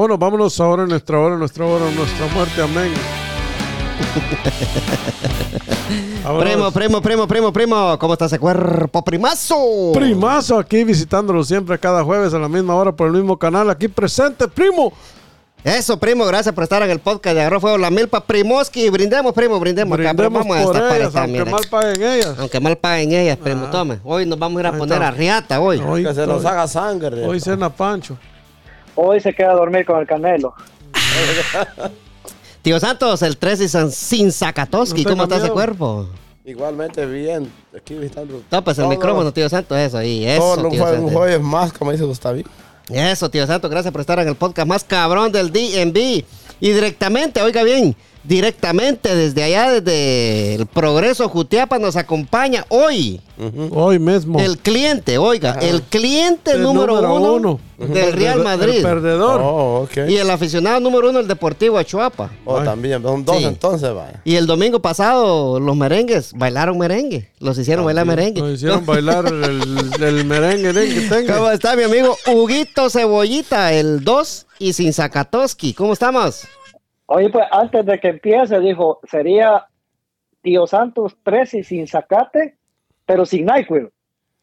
Bueno, vámonos ahora en nuestra hora, nuestra hora, nuestra muerte. Amén. Primo, primo, primo, primo, primo. ¿Cómo está ese cuerpo, primazo? Primazo aquí visitándolo siempre cada jueves a la misma hora por el mismo canal. Aquí presente, primo. Eso, primo, gracias por estar en el podcast de Agarró Fuego la Milpa Primoski. Brindemos, primo, brindemos. acá, Brindemos vamos a por ellas, esta aunque mal paguen ellas. Aunque mal paguen ellas, primo, tome. Hoy nos vamos a ir a Ahí poner está. a riata hoy. Hoy, Que se nos haga sangre. hoy cena Pancho. Hoy se queda a dormir con el Canelo. Tío Santos, el 13 sin, sin Zakatoski. No ¿Cómo está ese cuerpo? Igualmente bien. Aquí visitando. Topes el todo- micrófono, tío Santos, eso ahí, eso, Todo un tío un jueves más, como dice Gustavín. Eso, tío Santos, gracias por estar en el podcast más cabrón del DNB. Y directamente, oiga bien, directamente desde allá, desde el Progreso Jutiapa, nos acompaña hoy Hoy mismo. el cliente, oiga, el cliente El número, número uno, uno. del Real El Madrid. perdedor. Oh. Y el aficionado número uno del Deportivo Achuapa. Oh, Ay. también. Son dos Sí. entonces, vaya. Y el domingo pasado, los merengues bailaron merengue. Los hicieron bailar merengue. Nos hicieron bailar el, el merengue ¿eh? que tenga. ¿Cómo está mi amigo Huguito Cebollita, el 2 y sin Zakatoski? ¿Cómo estamos? Oye, pues antes de que empiece, dijo, sería Tío Santos 13 y sin zacate, pero sin NyQuil.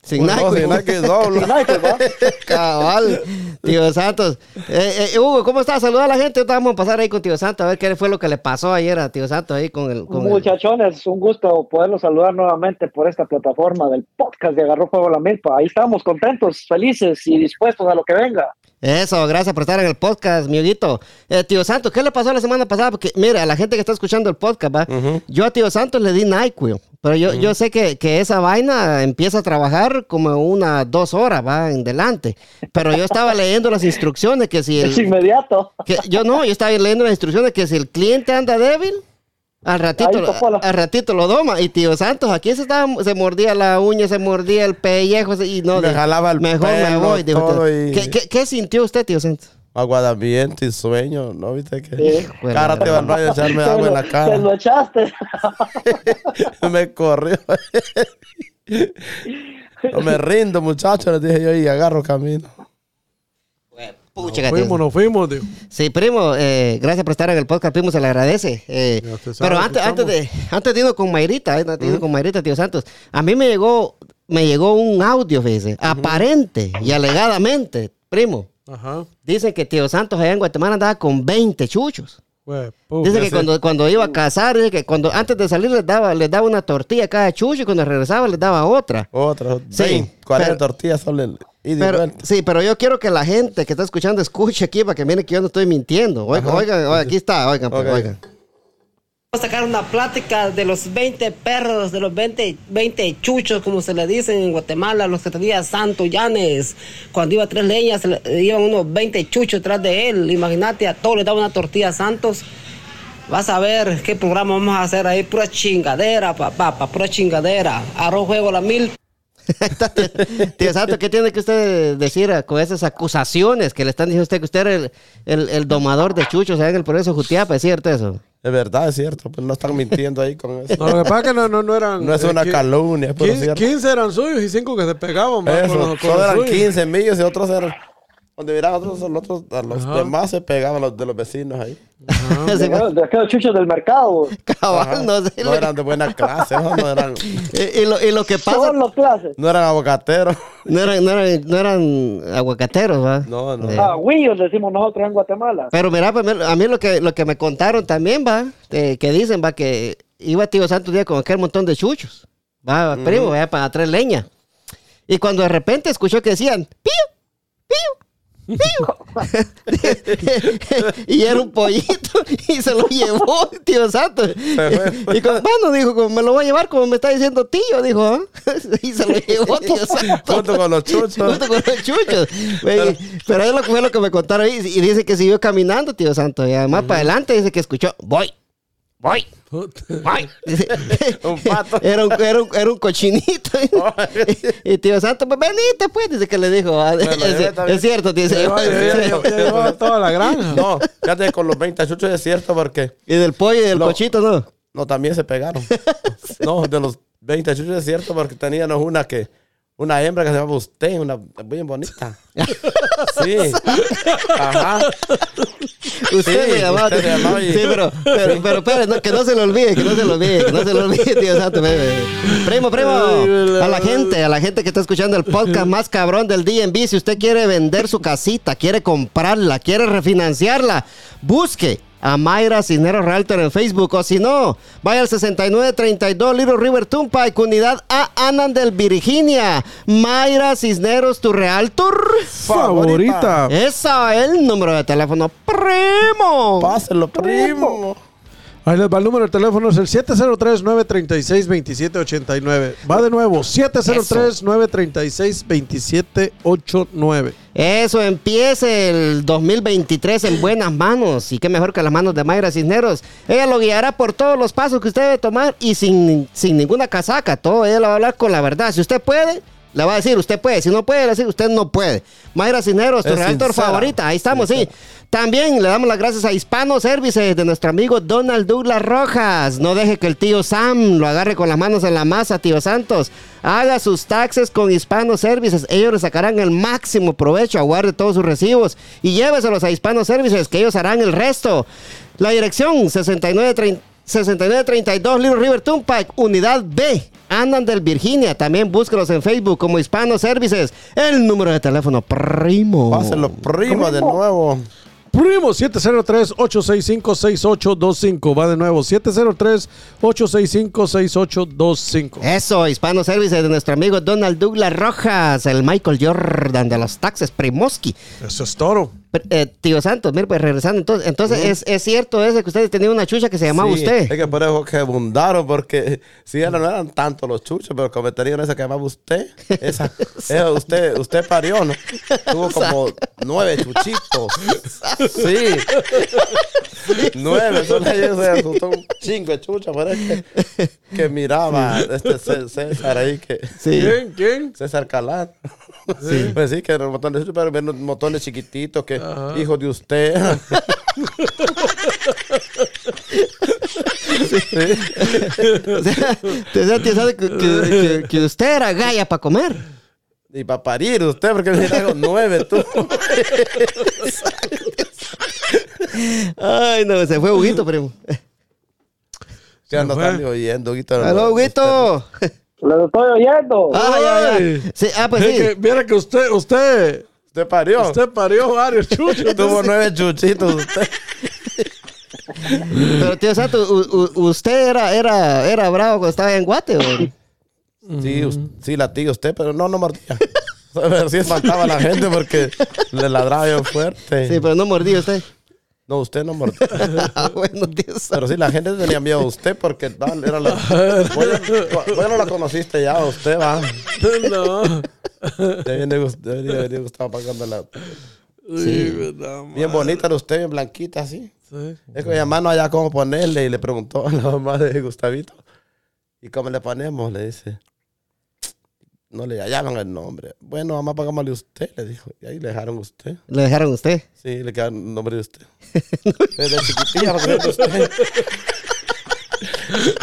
Sin Pues no, Nike. que doble. Sin NyQuil, ¿va? Cabal, tío Santos. Eh, eh, Hugo, ¿cómo estás? Saluda a la gente. Ahorita vamos a pasar ahí con tío Santos a ver qué fue lo que le pasó ayer a tío Santos ahí con el. Con el- Muchachones, un gusto poderlos saludar nuevamente por esta plataforma del podcast de Agarró Fuego la Milpa. Ahí estamos contentos, felices y dispuestos a lo que venga. Eso, gracias por estar en el podcast, mi Huguito. Eh, tío Santos, ¿qué le pasó la semana pasada? Porque, mira, a la gente que está escuchando el podcast, ¿va? yo a tío Santos le di NyQuil, pero yo, yo sé que, que esa vaina empieza a trabajar como unas dos horas, va, en delante. Pero yo estaba leyendo las instrucciones que si el, Es inmediato. que yo no, yo estaba leyendo las instrucciones que si el cliente anda débil, al ratito, la- al ratito lo doma. Y tío Santos, aquí se, estaba, se mordía la uña, se mordía el pellejo se- y no. Jalaba el Mejor me voy. dijo todo usted. y- ¿Qué, qué, qué sintió usted, tío Santos? Aguadamiento y sueño, ¿no viste que? Sí. Cara te va al baño a echarme Te agua en lo- la Te cara. lo echaste. me corrió. no me rindo, muchachos, les dije yo y agarro camino. Pucha, Nos fuimos, nos fuimos, tío. Sí, primo, eh, gracias por estar en el podcast, primo, se le agradece. Eh, pero antes, antes, de, antes de irnos con Mayrita, eh, antes de irnos con Mayrita, tío Santos, a mí me llegó, me llegó un audio, fíjese, aparente y alegadamente, primo. Ajá. Dicen que tío Santos allá en Guatemala andaba con 20 chuchos. Puf, Dice que cuando, cuando iba a casar, dice que cuando antes de salir les daba, les daba una tortilla a cada chucho y cuando regresaba les daba otra. Otra, Sí, 20, 40 pero- tortillas ida y Pero, vuelta. sí, pero yo quiero que la gente que está escuchando escuche aquí para que miren que yo no estoy mintiendo. Oigan, oigan, oigan, aquí está, oigan, pues, oigan. Vamos a sacar una plática de los 20 perros, de los 20, 20 chuchos, como se le dicen en Guatemala, los que tenía Santo Llanes. Cuando iba a tres leñas, se le- iban unos 20 chuchos detrás de él. Imagínate, a todos les daba una tortilla a Santos. Vas a ver qué programa vamos a hacer ahí. Pura chingadera, papá, pa, pura chingadera. Arroz, juego, la mil. Tío Santo, ¿qué tiene que usted decir con esas acusaciones que le están diciendo a usted que usted era el, el, el domador de chuchos allá en el Progreso Jutiapa? ¿Es cierto eso? Es verdad, es cierto, pues no están mintiendo ahí con eso. No, lo que pasa es que no, no, no eran. No es eh, una qui- calumnia, pero es 15, cierto. 15 eran suyos y 5 que se pegaban. con Eso, los- con solo los eran suyos. 15 millos y otros eran. Donde miran otros, los otros, a los Ajá. demás se pegaban los de los vecinos ahí. De aquellos- de aquellos chuchos del mercado. cabal, no sé. No eran de buena clase, esos no eran, y, y lo, y lo que pasa, Solo clases. no eran aguacateros. no eran, no eran, no eran aguacateros, ¿va? No, no. Eh, Ah, huillos decimos nosotros en Guatemala. Pero mira, pues, a mí lo que, lo que me contaron también, va, eh, que dicen, va, que iba tío Santo día con aquel montón de chuchos, va, primo, vaya para traer leña. Y cuando de repente escuchó que decían, pío, pío. y era un pollito y se lo llevó tío Santo. Y con, bueno, dijo, como me lo voy a llevar como me está diciendo tío, dijo, ¿ah? y se lo llevó tío Santo. Junto con los chuchos. Junto con los chuchos. Güey, Pero es lo fue lo que me contaron ahí. Y dice que siguió caminando, tío Santo. Y además para adelante dice que escuchó, voy, voy, voy. Un pato. Era un, era un, era un cochinito. y, y tío Santo, pues venite pues, dice que le dijo. ah, es, es cierto, dice. Ya, ya llevaba toda la granja. No, fíjate, con los 20 chuchos es cierto porque Y del pollo y del No. cochito, ¿no? no, también se pegaron. No, de los 20 chuchos es cierto porque teníamos una que una hembra que se llama usted, una bien bonita. Sí. Ajá. Usted Sí, se llamaba. usted se llamaba y- Sí, pero, pero, pero, espere, no, que no se lo olvide, que no se lo olvide, que no se lo olvide, tío Santo. ve. Primo, primo, a la gente, a la gente que está escuchando el podcast más cabrón del DNB, si usted quiere vender su casita, quiere comprarla, quiere refinanciarla, busque a Mayra Cisneros Realtor en Facebook o si no, vaya al 6932 Little River Turnpike, unidad A Anandel, Virginia. Mayra Cisneros, tu Realtor. Favorita. Esa es el número de teléfono, primo. Páselo, primo. Ahí les va el número de teléfono, es el 703-936-2789. Va de nuevo, 703-936-2789. Eso, empiece el 2023 en buenas manos. Y qué mejor que las manos de Mayra Cisneros. Ella lo guiará por todos los pasos que usted debe tomar y sin, sin ninguna casaca. Todo ella le va a hablar con la verdad. Si usted puede, le va a decir usted puede. Si no puede, le decir usted no puede. Mayra Cisneros, tu sincera. favorita. Ahí estamos, sí. También le damos las gracias a Hispano Services de nuestro amigo Donald Douglas Rojas. No deje que el tío Sam lo agarre con las manos en la masa, tío Santos. Haga sus taxes con Hispano Services. Ellos le sacarán el máximo provecho, aguarde todos sus recibos y lléveselos a Hispano Services, que ellos harán el resto. La dirección 6930 6932 Little River Turnpike, unidad B. Andan del Virginia. También búsquelos en Facebook como Hispano Services. El número de teléfono primo. Páselo, primo, de nuevo. Primo 703-865-6825. Va de nuevo, 703-865-6825. Eso, Hispano Services de nuestro amigo Donald Douglas Rojas, el Michael Jordan de los taxes, Primoski. Eso es toro. Eh, tío Santos, mire, pues regresando, entonces, entonces es, es cierto ese que ustedes tenían una chucha que se llamaba Sí, usted. Es que por eso que abundaron, porque si eran, no eran tantos los chuchos, pero como tenían esa que llamaba usted, esa, esa usted, usted parió, ¿no? Tuvo como nueve chuchitos. Sí. Nueve, ella se asustó un chingo de chuchas, pero es que, que miraba este Cé- César ahí que. Sí. ¿Quién? ¿Quién? César Calán. Pues sí, que eran motones, pero eran chiquititos, que hijos de usted. O sea, o sea, tío Santos, que, que- que- que usted era galla para comer. Y para parir usted, porque le dieron nueve, tú. Ay, no, se fue Huguito, primo. Que no fue. están ni oyendo, Huguito. Aló, Huguito. Lo estoy oyendo. Ah, ya, ya. Ay. Sí, ah, pues Es sí. que, mira que usted, usted, Usted parió. usted parió varios chuchos. Tuvo nueve chuchitos usted. Pero tío u- ¿usted era, era, era bravo cuando estaba en Guate? ¿o? Sí, sí, latía usted, pero no, no mordía. Sí espantaba a la gente porque le ladraba bien fuerte. Sí, pero no mordía usted. No, usted no mordía. Ah, bueno, tío Santos. Pero sí, la gente tenía miedo a usted porque no, era la... Vos ya- vos ya no la conociste ya, usted va. No. Debería gustado pagando la... Sí, verdad. Bien bonita era usted, bien blanquita, así. Sí. Es que mi mamá no hallaba cómo ponerle y le preguntó a la mamá de Gustavito. ¿Y cómo le ponemos? Le dice. No le hallaban el nombre. Bueno, mamá, pagámosle usted, le dijo. Y ahí le dejaron usted. ¿Le dejaron a usted? Sí, le quedaron el nombre de usted. Desde chiquitilla, porque de usted.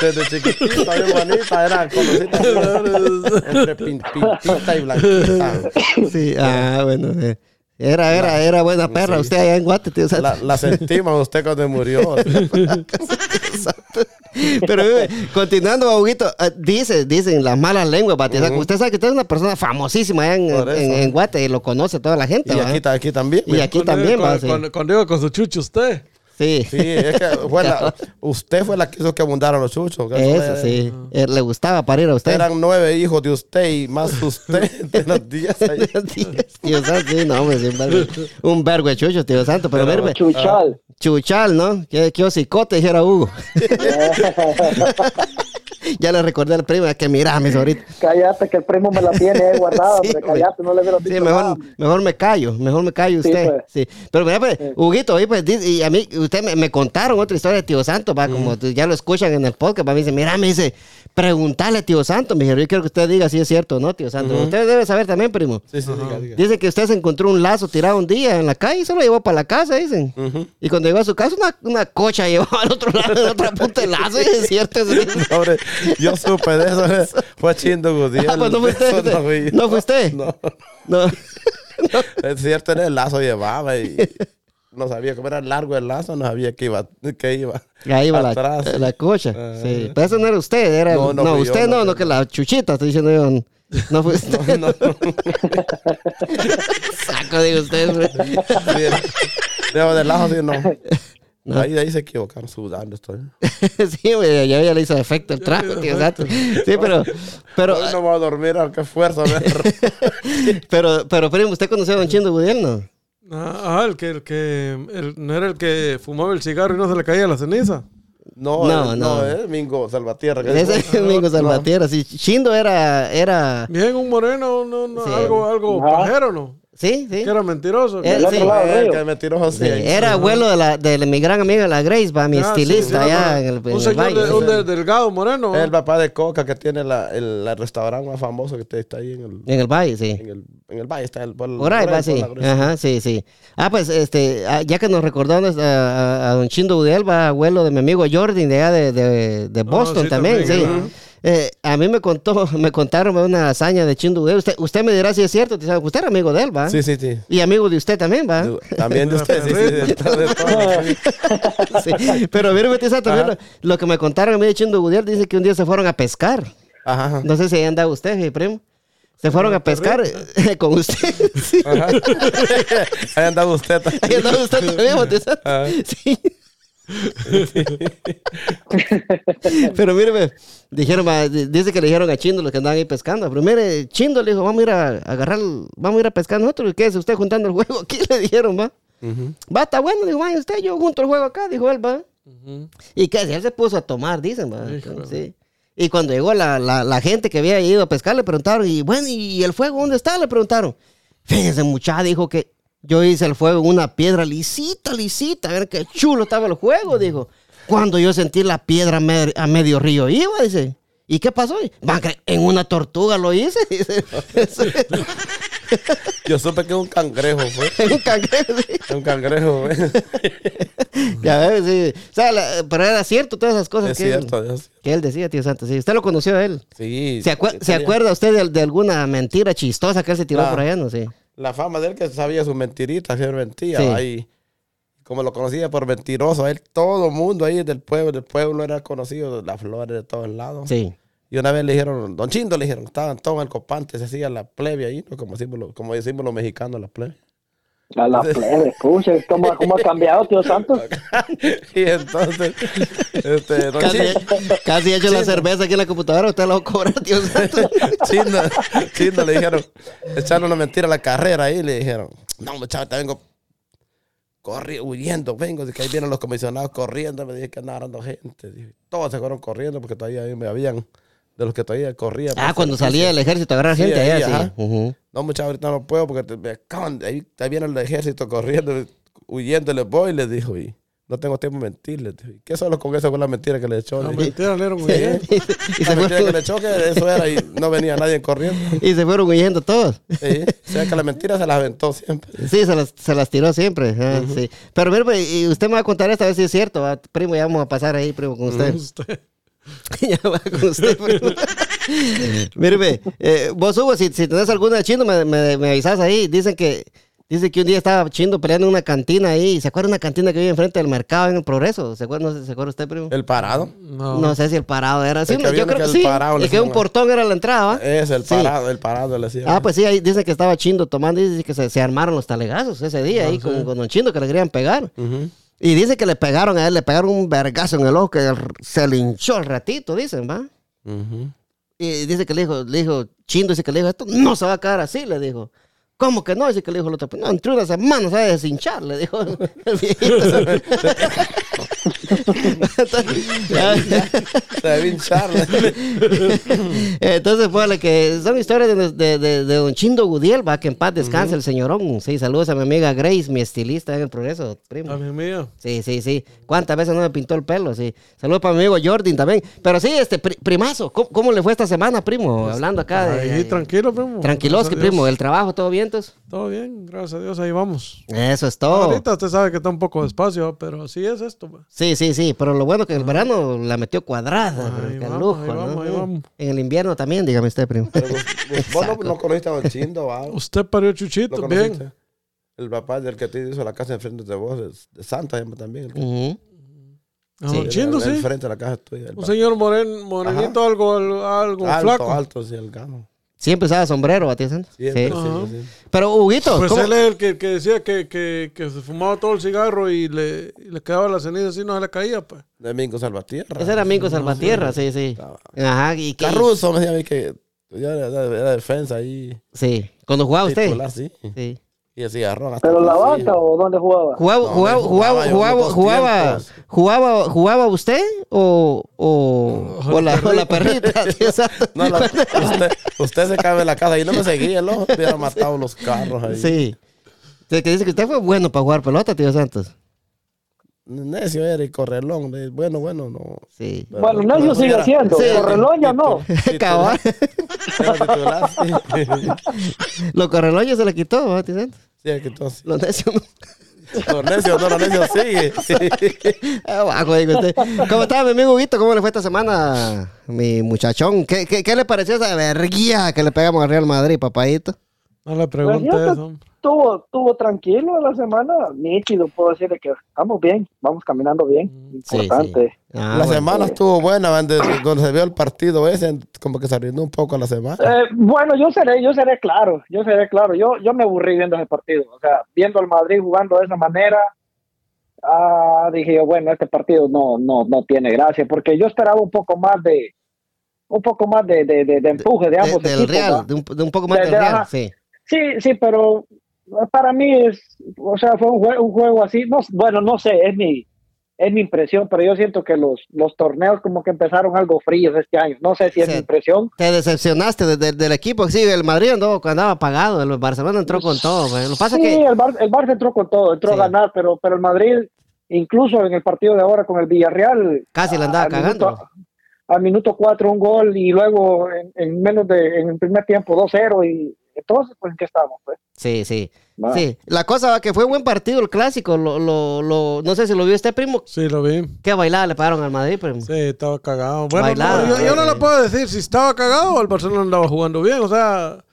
Desde chiquitita, bien bonita, era conocida entre pin- pintita y blanquita. Sí, ah, bueno. eh. Era, era, era buena perra Sí. usted allá en Guate, tío. La, la sentimos usted cuando murió. Pero eh, continuando, Huguito, eh, dice, dicen las malas lenguas, Bati. O sea, Usted sabe que usted es una persona famosísima allá en, en- en Guate y lo conoce toda la gente. Y aquí, aquí también. Y aquí también, va. Cuando, cuando digo con su chucho usted. Sí. Sí, es que fue la- usted fue la que hizo que abundaran los chuchos. Eso, sí. Eh, le gustaba parir a usted. Eran nueve hijos de usted y más usted de los días tío Santo, sí, no, hombre, sí, un vergo, un vergo de chucho, tío Santo. Pero, Pero- verbe, Chuchal. chuchal, ¿no? Qué, qué hocicote, dijera Hugo. ya le recordé al primo que mira, mis ahorita. Cállate que el primo me la tiene ahí guardada, Sí. Cállate, no le veo Sí, mejor, mejor me callo, mejor me callo Sí, usted. pues. Sí, Pero mira, pues, Huguito, oye, pues, y a mí, usted me, me contaron otra historia de Tío Santo, va, como tú- ya lo escuchan en el podcast, va, me dice, mira, me dice, preguntarle a Tío Santo, me dijeron, yo quiero que usted diga si es cierto o no, Tío Santo. Usted debe saber también, primo. Sí, sí, diga, diga. Dice que usted se encontró un lazo tirado un día en la calle y se lo llevó para la casa, dicen. Y cuando llegó a su casa, una, una cocha llevó al otro lado, en otra punta del lazo, y es cierto eso. Hombre, Yo supe de eso. Fue Chindo Gudiel. Ah, pues no fue Eso usted. no fui. ¿No fue usted? No. No. Es cierto, en el lazo llevaba y no sabía cómo era largo el lazo, no sabía que iba. Que iba Ahí la, atrás. la cocha. Ah. Sí. Pero eso no era usted, era. No, No, no yo, usted no, no no, que la chuchita, estoy diciendo yo. No fue usted. No, no. Saco de usted, Debajo del lazo, sí, no. No. Ahí, ahí se equivocaron, sudando estoy. sí, güey, ya, ya le hizo efecto el trago, tío. Santo. Sí, pero. Pero, Hoy no voy a dormir, a qué fuerza. me- pero, pero, primo, ¿usted conoció a Don Chindo Gudiel, no? Ah, ah, el que, el que, el- no era el que fumaba el cigarro y no se le caía la ceniza. No, No, no, no. no, es Mingo Salvatierra. Ese es- Mingo Salvatierra. Sí, Chindo era. era Bien, un moreno, no, no, Sí. algo, algo pajero, ¿no? Sí, sí. Que era mentiroso. Eh, Del sí. otro lado que es mentiroso, sí. Sí, era abuelo de, la, de mi gran amiga la Grace, va, mi Ah, estilista sí, allá en el, en Un el señor valle. de- un de- delgado, moreno. Es el papá de Coca que tiene la, el, el restaurante más famoso que está ahí en el, En el valle, sí. en el, en el valle. Está el, por, Por ahí por va, sí. la- Ajá, sí, sí. Ah, pues, este, ah, ya que nos recordó a, a- a don Chindo Udiel, va abuelo de mi amigo Jordan de allá de, de, de Boston Ah, sí, también, también, sí. ajá. Eh, a mí me contó, me contaron una hazaña de Chindo Udiel. Usted, usted me dirá si es cierto. Usted era amigo de él, ¿va? Sí, sí, sí. Y amigo de usted también, ¿va? También de usted, sí, sí. De, de todo, sí. Pero mire, Santos, Ajá. lo, lo que me contaron a mí de Chindo Udiel, dice que un día se fueron a pescar. Ajá. No sé si ahí andaba usted, mi primo. Se fueron a pescar eh, con usted. Sí. Ajá. Ahí andaba usted. Ahí andaba usted también. Ajá. Sí. Pero mire, dijeron, va, di- dice que le dijeron a Chindo los que andaban ahí pescando. Pero mire, Chindo le dijo, vamos a ir a agarrar, vamos a ir a pescar nosotros. ¿Y qué es usted juntando el juego aquí? Le dijeron, va. Va, está bueno, dijo, vaya usted, yo junto el juego acá, dijo él, va. Y que él se puso a tomar, dicen, va. Sí. Y cuando llegó la, la, la gente que había ido a pescar, le preguntaron, y bueno, ¿y el fuego dónde está? Le preguntaron. Fíjense, muchacha, dijo que yo hice el fuego en una piedra lisita, lisita. A ver qué chulo estaba el fuego, dijo. Cuando yo sentí la piedra a, me- a medio río iba, dice. ¿Y qué pasó? En una tortuga lo hice. dice. Yo supe que es un cangrejo, fue. un cangrejo, sí. Un cangrejo, fue. Ya ves, sí. O sea, la- pero era cierto todas esas cosas Es que, él, que decía, tío Santo. Sí, usted lo conoció a él. Sí. ¿Se, acue- ¿se tenía acuerda usted de, de alguna mentira chistosa que él se tiró por allá? No sé. La fama de él que sabía sus mentiritas, siempre mentía. Sí. Ahí, como lo conocía por mentiroso, a él todo el mundo ahí del pueblo, del pueblo era conocido, las flores de todos lados. Sí. Y una vez le dijeron, Don Chindo le dijeron, estaban todos en el copante, se hacía la plebe ahí, ¿no? como, decimos, como decimos los mexicanos, la plebe. A la plebe, escucha, ¿cómo, cómo ha cambiado, tío Santos? y entonces, este, Casi, casi he hecho la cerveza aquí en la computadora. Usted la va a cobrar, tío Santo. Chindo, Chindo le dijeron, echaron una mentira a la carrera ahí, le dijeron, no muchacho, te vengo corriendo, huyendo, vengo, de que ahí vienen los comisionados corriendo, me dije que andaban dando gente. Dije, todos se fueron corriendo porque todavía ahí me habían, de los que todavía corrían. Ah, por cuando salía del ejército a agarrar Sí, gente ahí, allá, ajá. sí. No, muchachos, ahorita no puedo porque te- me acaban de- ahí, ahí viene el ejército corriendo, huyendo, les voy, les dijo, y no tengo tiempo de mentirles. ¿Qué solo con esa fue la mentira que le echó? La mentira le dieron muy bien. y, se la mentira que le echó que eso era y no venía nadie corriendo. y se fueron huyendo todos. Sí, o sea que la mentira se la aventó siempre. Sí, se las, se las tiró siempre. ah, sí. Pero mire, pues, y usted me va a contar esta vez si es cierto. ¿va? Primo, ya vamos a pasar ahí, primo, con usted. Usted. ya va con usted, primo. Mire, ve, eh, vos, Hugo, si, si tenés alguna de chino, me, me, me avisas ahí. Dicen que, dice que un día estaba chindo peleando en una cantina ahí. ¿Se acuerda de una cantina que vive enfrente del mercado en el Progreso? ¿Se acuerda, no sé, ¿se acuerda usted, primo? El parado. No. No sé si el parado era. Sí, yo creo que que el sí. parado y que un portón era la entrada, ¿va? Es el Sí. parado, el parado le decía. Ah, pues sí, ahí dicen que estaba Chindo tomando y dice que se, se armaron los talegazos ese día ahí con, con Don Chindo que le querían pegar. Ujú. Y dice que le pegaron a él, le pegaron un vergazo en el ojo que se le hinchó el ratito, dicen, ¿va? Y dice que le dijo, le dijo, Chindo dice que le dijo, esto no se va a quedar así, le dijo. ¿Cómo que no? Dice que le dijo el otro, no, entre una semana se va a deshinchar, le dijo el viejito. Se debe hinchar. Entonces, pues, que son historias de, de, de- de don Chindo Gudiel, va, que en paz descanse el señorón. Sí, saludos a mi amiga Grace, mi estilista en el progreso, primo. A mi mía. Sí, sí, sí. ¿Cuántas veces no me pintó el pelo? Sí. Saludos para mi amigo Jordan también. Pero sí, este, pri- primazo, ¿cómo, cómo le fue esta semana, primo? Hablando acá de... Ahí, tranquilo, primo. Tranquilos, que Gracias a primo, el trabajo, ¿todo bien, Todo bien, gracias a Dios, ahí vamos. Eso es todo. Ahorita usted sabe que está un poco despacio, pero así es esto. pues. Sí, sí, sí, pero lo bueno que el verano la metió cuadrada. Ahí qué vamos, lujo, ahí ¿no? vamos, ahí vamos. En el invierno también, dígame usted, primo. Pero vos, vos- no, no conociste a Don Chindo, ¿va? Usted parió ¿Lo chuchito, bien. El papá del que te hizo la casa enfrente de vos, es de Santa llama también. Ujú. Ah, Sí. don Chindo, sí. Enfrente de la casa tuya. el Un papá. señor moren, morenito, algo, algo alto, flaco. alto, sí, el gano. Siempre usaba sombrero, ¿a ti, Santos? Siempre, Sí. sí, sí. Pero, Huguito, Pues ¿cómo- él es el que, que decía que, que, que se fumaba todo el cigarro y le, y le quedaba la ceniza así, no se le caía, pues. Domingo Salvatierra. ese era Mingo Salvatierra, sí, sí. Ajá, y que... Carruso me decía a mí que ya era, defensa ahí. Sí, cuando jugaba usted. Titular, sí. Sí. Y el cigarrón. hasta ¿Pero en la banca o dónde jugaba? ¿Jugaba, No, jugaba, jugaba, jugaba jugaba, jugaba, usted o, o, o la, o la perrita? tío Santos? No, la- usted, usted se cabe en la casa y no me seguía, ¿no? Hubiera matado los carros ahí. Sí. Sí, que dice que usted fue bueno para jugar pelota, tío Santos. Necio era y correlón. Bueno, bueno, no. Sí. Pero- Bueno, Necio sigue siendo. Sí. Correlón ya no. Cabal. Sí. Los correloños se le quitó, ¿no? Sí, tú así. Los necios no. Los necios, no, los necios sigue. Abajo, digo usted. ¿Cómo está mi amigo Huguito? ¿Cómo le fue esta semana, mi muchachón? ¿Qué, qué, qué le pareció esa verguía que le pegamos al Real Madrid, papadito? No le pregunte Pues eso. Estuvo, estuvo tranquilo la semana, nítido, puedo decirle que estamos bien, vamos caminando bien, Sí, importante. sí. Ah, la bueno. semana estuvo buena, donde se vio el partido ese, como que se arruinó un poco la semana. Eh, bueno, yo seré, yo seré claro, yo seré claro, yo, yo me aburrí viendo ese partido, o sea, viendo al Madrid jugando de esa manera, ah, dije yo, bueno, este partido no, no, no tiene gracia, porque yo esperaba un poco más de, un poco más de, de, de- de empuje de, De- ambos del equipos. Real, de un, de un poco más De- del de- Real, ajá. sí. Sí, sí, pero para mí es, o sea, fue un, jue- un juego así, no, bueno, no sé, es mi, es mi impresión, pero yo siento que los, los torneos como que empezaron algo fríos este año, no sé si es Sí. mi impresión. Te decepcionaste de- de- del equipo. Sí, el Madrid andó, andaba apagado. El Barcelona entró con todo. güey. Lo pasa Sí, que el, Bar, el Barça entró con todo, entró Sí. a ganar, pero, pero el Madrid, incluso en el partido de ahora con el Villarreal, casi le andaba al cagando. Minuto, al minuto 4 un gol y luego en, en menos de, en el primer tiempo 2-0 y entonces, pues, ¿en qué estamos? Pues? Sí, sí. Sí, la cosa va que fue buen partido el clásico. Lo, lo, lo, no sé si lo vio este primo. Sí, lo vi. Qué bailada le pagaron al Madrid, primo. Sí, estaba cagado. Bueno, Bailada, no, yo, yo no le puedo decir si estaba cagado o el Barcelona andaba jugando bien. O sea,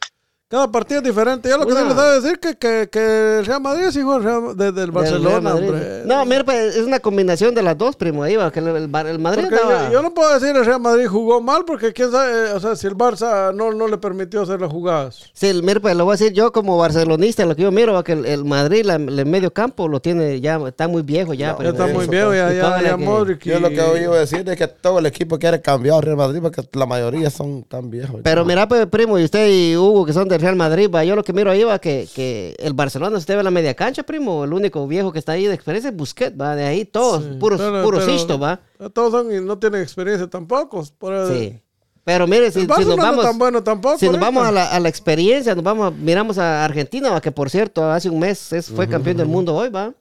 cada partido es diferente. Yo lo que les debo decir que, que, que el Real Madrid es hijo del, Real- de- del Del Barcelona, Madrid. hombre. No, mira, pues, es una combinación de las dos, primo. Ahí va, que el, el el Madrid andaba... yo, yo no puedo decir el Real Madrid jugó mal porque quién sabe, eh, o sea, si el Barça no, no le permitió hacer las jugadas. Sí, el- mira, pues lo voy a decir yo como barcelonista, lo que yo miro, va que el, el Madrid, la- el medio campo, lo tiene ya, está muy viejo ya. No. Ya está muy eso, viejo, ya, ya, ya que- Modric. Yo lo que y- he oído decir es que todo el equipo quiere cambiar al Real Madrid porque la mayoría son tan viejos. Pero mira, pues, primo, y usted y Hugo, que son del Real Madrid, va, yo lo que miro ahí va que, que el Barcelona, si usted ve la media cancha, primo, el único viejo que está ahí de experiencia es Busquets, va, de ahí todos, Sí, puros, pero- puros pero- va. Todos son y no tienen experiencia tampoco. Por el, Sí. Pero mire, si, nos vamos, tan bueno tampoco. si nos ahorita. vamos a la, a la experiencia, nos vamos, a- miramos a Argentina, va, que por cierto, hace un mes es- fue campeón del mundo hoy, va.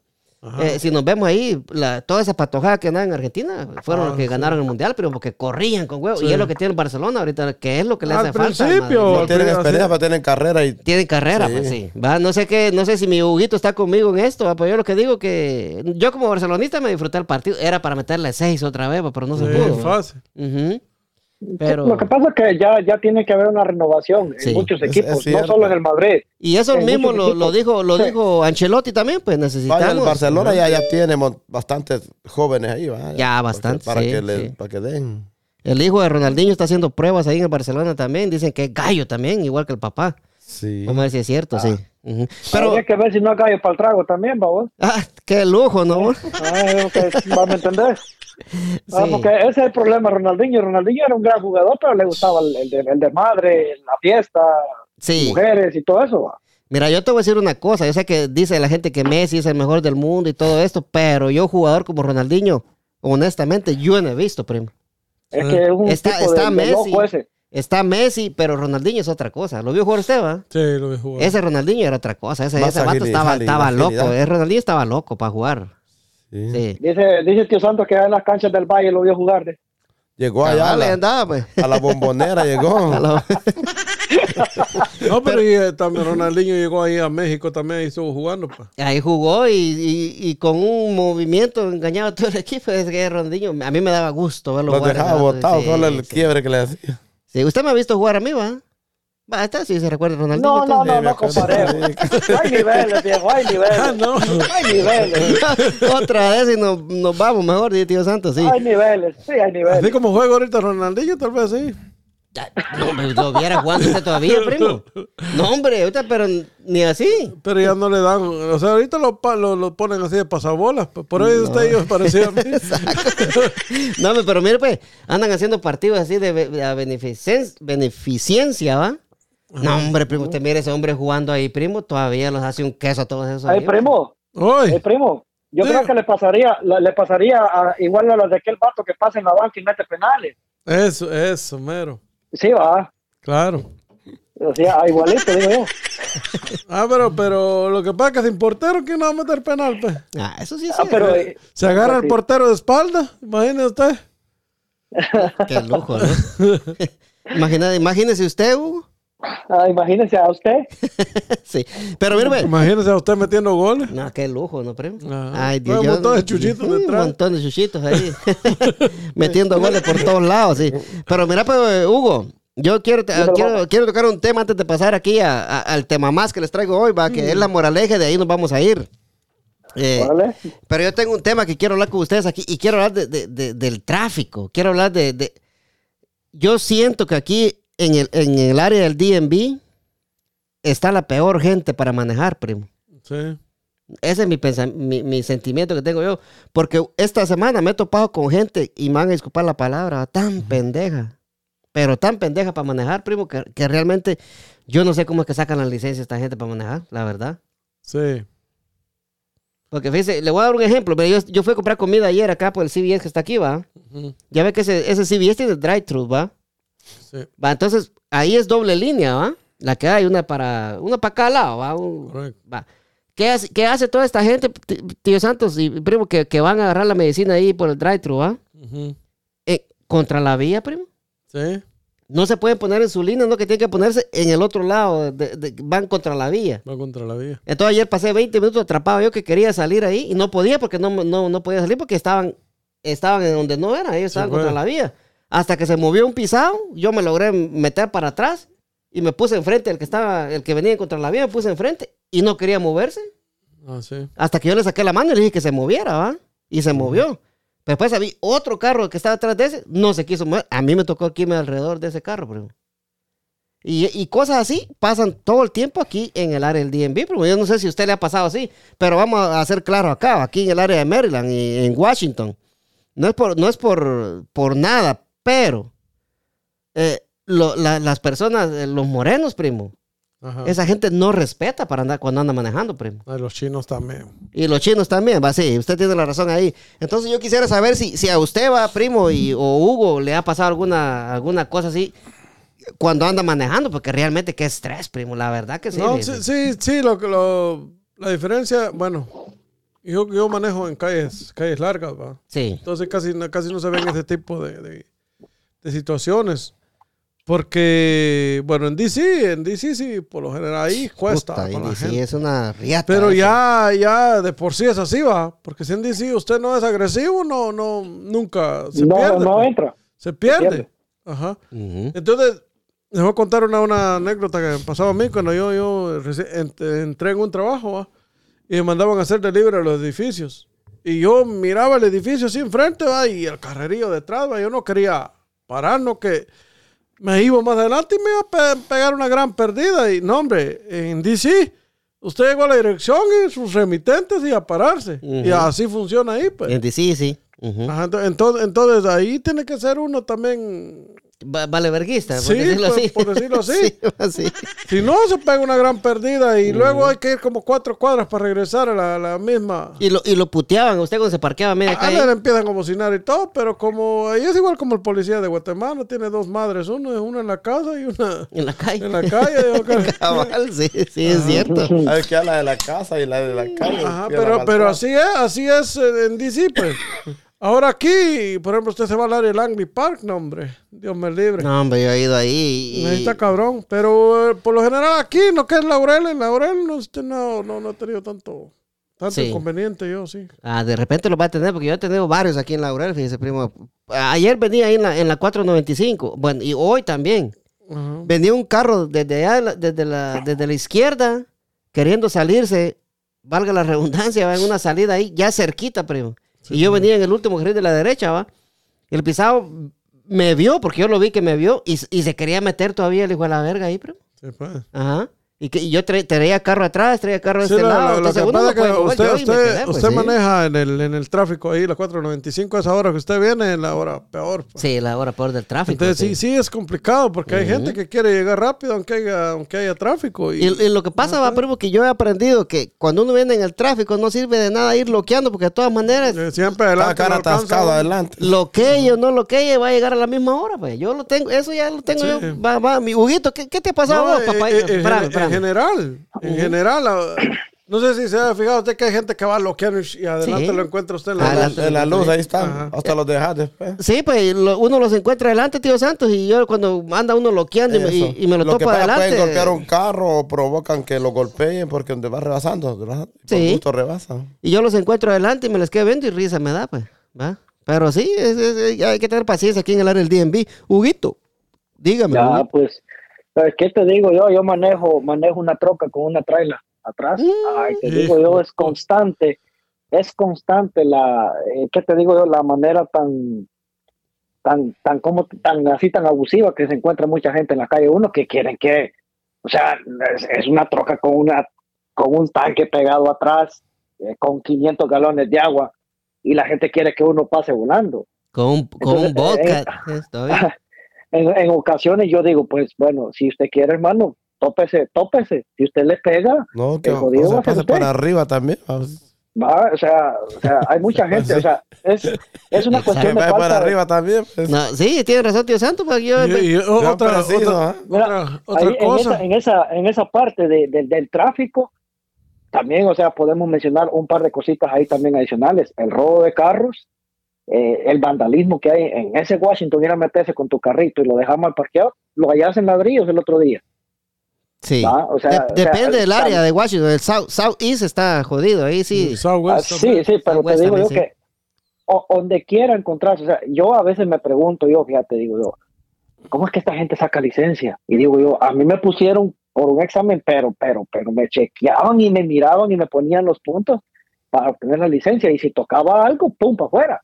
Eh, si nos vemos ahí, la, toda esa patojada que andan en Argentina fueron Ah, los que sí. ganaron el mundial, pero porque corrían con huevos. Y es lo que tiene el Barcelona ahorita, que es lo que le Al hace falta. al principio, no tienen experiencia, pero tienen carrera y Tienen carrera, Sí. pues sí. Va, no sé qué, no sé si mi Huguito está conmigo en esto, va, pero yo lo que digo que yo como barcelonista me disfruté el partido, era para meterle seis otra vez, va, pero no se pudo. fácil. Ujú. Pero Lo que pasa es que ya, ya tiene que haber una renovación Sí, en muchos equipos, no solo en el Madrid. y eso mismo lo, dijo, lo Sí. dijo Ancelotti también, pues necesitamos. Vaya, el Barcelona ya, ya tiene bastantes jóvenes ahí, ¿va? Ya, bastantes, Para, sí, que le- sí. para que den. El hijo de Ronaldinho está haciendo pruebas ahí en el Barcelona también, dicen que es gallo también, igual que el papá. Sí. Vamos a ver si es cierto, sí. Pero, Habría que ver si no cae para el trago también, vamos. ah, qué lujo, ¿no? Ah, ok, ¿Vamos a entender? Ah, Sí. porque ese es el problema de Ronaldinho. Ronaldinho era un gran jugador, pero le gustaba el, el de, el de madre, la fiesta, Sí. mujeres y todo eso. va. Mira, yo te voy a decir una cosa. Yo sé que dice la gente que Messi es el mejor del mundo y todo esto, pero yo, jugador como Ronaldinho, honestamente, yo no he visto, primo. Es que es un Está- tipo está de, de Messi. loco ese. Está Messi, pero Ronaldinho es otra cosa. ¿Lo vio jugar usted, va? Sí, lo vi jugar. Ese Ronaldinho era otra cosa. Ese, ese vato estaba, estaba loco. El Ronaldinho estaba loco para jugar. Sí. Sí. Dice, dice tío Santos que en las canchas del Valle lo vio jugar. de- Llegó allá a Cabal, ahí la, andaba, pues. a la bombonera, llegó. A la- No, pero y, eh, también Ronaldinho llegó ahí a México también y estuvo jugando. Pa. Ahí jugó y, y- y con un movimiento engañaba a todo el equipo. Es que Rondinho, a mí me daba gusto verlo Los jugar. dejaba Sí, botados, solo el sí. quiebre que le hacía. Sí, usted me ha visto jugar a mí, ¿va? Va, está sí se recuerda de Ronaldinho. No, no, no, no comparemos. Hay niveles, viejo, hay niveles. Ah, no. Hay niveles. Otra vez y nos, nos vamos mejor, tío Santos, sí. Hay niveles, sí, hay Así niveles. como juega ahorita Ronaldinho, tal vez sí. No, hombre, lo viera jugando usted todavía, primo. No, hombre, ahorita, pero ni así. Pero ya no le dan. O sea, ahorita lo, lo, lo ponen así de pasabolas. pa- Por ahí está ellos parecía a mí. No, hombre, pero mire, pues, andan haciendo partidos así de, be- de beneficen- beneficencia, ¿va? No, hombre, primo, usted mire ese hombre jugando ahí, primo, todavía los hace un queso a todos esos. Ay, ahí, primo, ay, primo. Yo creo que le pasaría, le, le pasaría a- igual a los de aquel vato que pasa en la banca y mete penales. Eso, eso, mero. Sí, va. Claro. O sea, ah, igualito, digo yo. Ah, pero, pero lo que pasa es que sin portero, ¿quién no va a meter penal? Pe? Ah, eso sí es Ah, pero, cierto. eh, Se agarra el portero de espalda. Imagine usted. Qué lujo, ¿no? Imagina- imagínese usted, Hugo. Ah, imagínese a usted. sí. Pero mire, Imagínese a usted metiendo goles. No, qué lujo, ¿no, primo? Ajá. Ay, Dios Un yo- montón de chuchitos Un detrás. montón de chuchitos ahí. Metiendo goles por todos lados, sí. Pero mira, pues, Hugo, yo quiero, te- quiero, quiero tocar un tema antes de pasar aquí a- a- al tema más que les traigo hoy, va, que es la moraleja, de ahí nos vamos a ir. Eh, Órale. pero yo tengo un tema que quiero hablar con ustedes aquí y quiero hablar de- de- de- del tráfico. Quiero hablar de, de- Yo siento que aquí en el, en el área del DMV está la peor gente para manejar, primo. Sí. Ese es mi, mi, mi sentimiento que tengo yo. Porque esta semana me he topado con gente, y me van a disculpar la palabra, tan pendeja. Pero tan pendeja para manejar, primo, que, que realmente yo no sé cómo es que sacan la licencia esta gente para manejar, la verdad. Sí. Porque fíjese, le voy a dar un ejemplo. Yo, yo fui a comprar comida ayer acá por el CVS que está aquí, ¿va? Ya ve que ese, ese CVS tiene drive-thru, ¿va? Sí. Va, entonces ahí es doble línea, ¿va? La que hay, una para, una para cada lado, ¿va? Un- Correcto. Va. ¿Qué hace, qué hace toda esta gente, tío Santos y primo, que, que van a agarrar la medicina ahí por el drive-thru, ¿va? Eh, contra la vía, primo. Sí. No se pueden poner en su línea, no que tienen que ponerse en el otro lado, de- de- van contra la vía. Va contra la vía. Entonces ayer pasé 20 minutos atrapado yo que quería salir ahí y no podía porque no, no, no podía salir porque estaban, estaban en donde no era, ellos estaban fue. contra la vía. Hasta que se movió un pisado, yo me logré meter para atrás y me puse enfrente, el que estaba, el que venía contra la vía, me puse enfrente y no quería moverse. Ah, sí. Hasta que yo le saqué la mano y le dije que se moviera, ¿va? Y se movió. Pero después había otro carro que estaba atrás de ese, no se quiso mover. A mí me tocó irme alrededor de ese carro, primo. Y, y cosas así pasan todo el tiempo aquí en el área del DMV, primo. Yo no sé si a usted le ha pasado así, pero vamos a hacer claro acá, aquí en el área de Maryland y en Washington. No es por, no es por, por nada, pero eh, lo- la- las personas, eh, los morenos, primo, Ajá. esa gente no respeta para andar cuando anda manejando, primo. Ay, los chinos también. Y los chinos también, va, sí, usted tiene la razón ahí. Entonces yo quisiera saber si, si a usted va, primo, y, o Hugo, le ha pasado alguna, alguna cosa así cuando anda manejando, porque realmente qué estrés, primo, la verdad que sí. No, le- sí, sí, sí, lo lo, la diferencia, bueno, yo, yo manejo en calles, calles largas, va. Sí. Entonces casi, no- casi no se ven ese tipo de, de- de situaciones. Porque, bueno, en DC, en DC sí, por lo general ahí cuesta. Y la sí, gente. es una riata. Pero ya, ya de por sí es así, va. Porque si en DC usted no es agresivo, no, no, nunca se no, pierde. no pues. entra. Se pierde. pierde. Ajá. Ujú. Entonces, les voy a contar una, una anécdota que me pasaba a mí cuando yo, yo ent- entré en un trabajo ¿va? y me mandaban a hacer delivery a los edificios. Y yo miraba el edificio así enfrente ¿va? y el carrerillo detrás. ¿va? Yo no quería parar, no que me iba más adelante y me iba a pe- pegar una gran perdida. Y no, hombre, en DC, usted llegó a la dirección y sus remitentes y a pararse. Y así funciona ahí, pues. En- Sí, sí. Ajá, entonces, entonces ahí tiene que ser uno también Vale verguista, por Sí, decirlo por- así. por decirlo así. sí, así. Si no, se pega una gran perdida y luego hay que ir como cuatro cuadras para regresar a la, la misma. Y lo, y lo puteaban usted cuando se parqueaba a media A calle. ver, empiezan a bocinar y todo, pero como ahí es igual como el policía de Guatemala, tiene dos madres, uno es una en la casa y una En la calle. en la calle. Cabal, sí, sí, es cierto. A ver, queda la de la casa y la de la calle. Ajá, Y a la pero, pero así es, así es eh, en DC, pues. Ahora aquí, por ejemplo, usted se va al área del Langley Park, no, hombre. Dios me libre. No, hombre, yo he ido ahí y... Ahí está cabrón. Pero eh, por lo general aquí, lo que es Laurel, en Laurel no, no, no, no he tenido tanto, tanto Sí. inconveniente yo, sí. Ah, de repente lo va a tener, porque yo he tenido varios aquí en Laurel, fíjese, primo. Ayer venía ahí en la, en la 495, bueno, y hoy también. Ajá. Venía un carro desde allá, desde la, desde la izquierda, queriendo salirse, valga la redundancia, va en una salida ahí, ya cerquita, primo. Y yo venía en el último carril de la derecha, va. Y el pisado me vio, porque yo lo vi que me vio, y, y se quería meter todavía el hijo de la verga ahí, primo. Sí, pues. Ajá. Y, que, y yo tra- traía carro atrás, traía carro de Sí, este lo- lado. lo- lo entonces que que usted, usted, quedé, pues, usted sí. maneja en el, en el tráfico ahí, la 495, esa hora que usted viene, es la hora peor. pues. Sí, la hora peor del tráfico. Entonces sí, sí. es complicado porque hay gente que quiere llegar rápido aunque haya, aunque haya tráfico. Y, Y, y lo que pasa, va, primo, que yo he aprendido que cuando uno viene en el tráfico no sirve de nada ir bloqueando, porque de todas maneras, eh, siempre Está adelante. cara no uno. adelante. lo que o no lo que va a llegar a la misma hora, pues. Yo lo tengo, eso ya lo tengo Sí. yo. Va, va, mi Huguito, ¿qué, qué te ha pasado No, vos, papá? eh, eh, en, general, en general, ah, no sé si se ha fijado usted que hay gente que va bloqueando y y adelante Sí. lo encuentra usted en Ah, la, la- En la luz, ahí está. Ajá. Hasta los dejas después. Sí, pues lo- uno los encuentra adelante, tío Santos, y yo cuando anda uno loqueando y me, y- me lo, que topo pasa, adelante. Pueden golpear un carro o provocan que lo golpeen porque donde va rebasando. ¿verdad? Por Sí. gusto rebasan. Y yo los encuentro adelante y me les quedo viendo y risa me da, pues. ¿va? Pero sí, es- es- hay que tener paciencia aquí en el área del DNB. Huguito, dígame. Ya, Huguito. pues, ¿sabes ¿qué te digo yo? Yo manejo, manejo una troca con una traila atrás. Ay, te digo yo, es constante, es constante la, eh, ¿qué te digo yo? La manera tan, tan, tan, como, tan así, tan abusiva que se encuentra mucha gente en la calle. Uno que quieren que, o sea, es, es una troca con una, con un tanque pegado atrás, eh, con 500 galones de agua, y la gente quiere que uno pase volando. Con, un- con un Entonces, vodka. eh. en, en ocasiones yo digo, pues bueno, si usted quiere, hermano, tópese, tópese. Si usted le pega, No, que jodido o sea, pase para arriba también. va, o sea, o sea, hay mucha gente, o sea, es, es una cuestión de para arriba también. pues. No, sí, tiene razón, tío Santos, porque yo... Y, y o- Ya otra, preciso, otra, ¿ah? Mira, otra, otra ahí en cosa. esa, en esa, en esa parte de- de- del tráfico, también, o sea, podemos mencionar un par de cositas ahí también adicionales. El robo de carros, eh, el vandalismo que hay en ese Washington, ir a meterse con tu carrito y lo dejas mal parqueado, lo hallas en ladrillos el otro día. Sí. O sea, De- o sea, depende del área de Washington. El South, Southeast está jodido, ahí sí. Ah, sí, sí, pero te digo yo que o- donde quiera encontrarse, o sea, yo a veces me pregunto, yo, fíjate, digo yo, ¿cómo es que esta gente saca licencia? Y digo yo, a mí me pusieron por un examen, pero, pero, pero me chequeaban y me miraban y me ponían los puntos para obtener la licencia y si tocaba algo, pum, para afuera.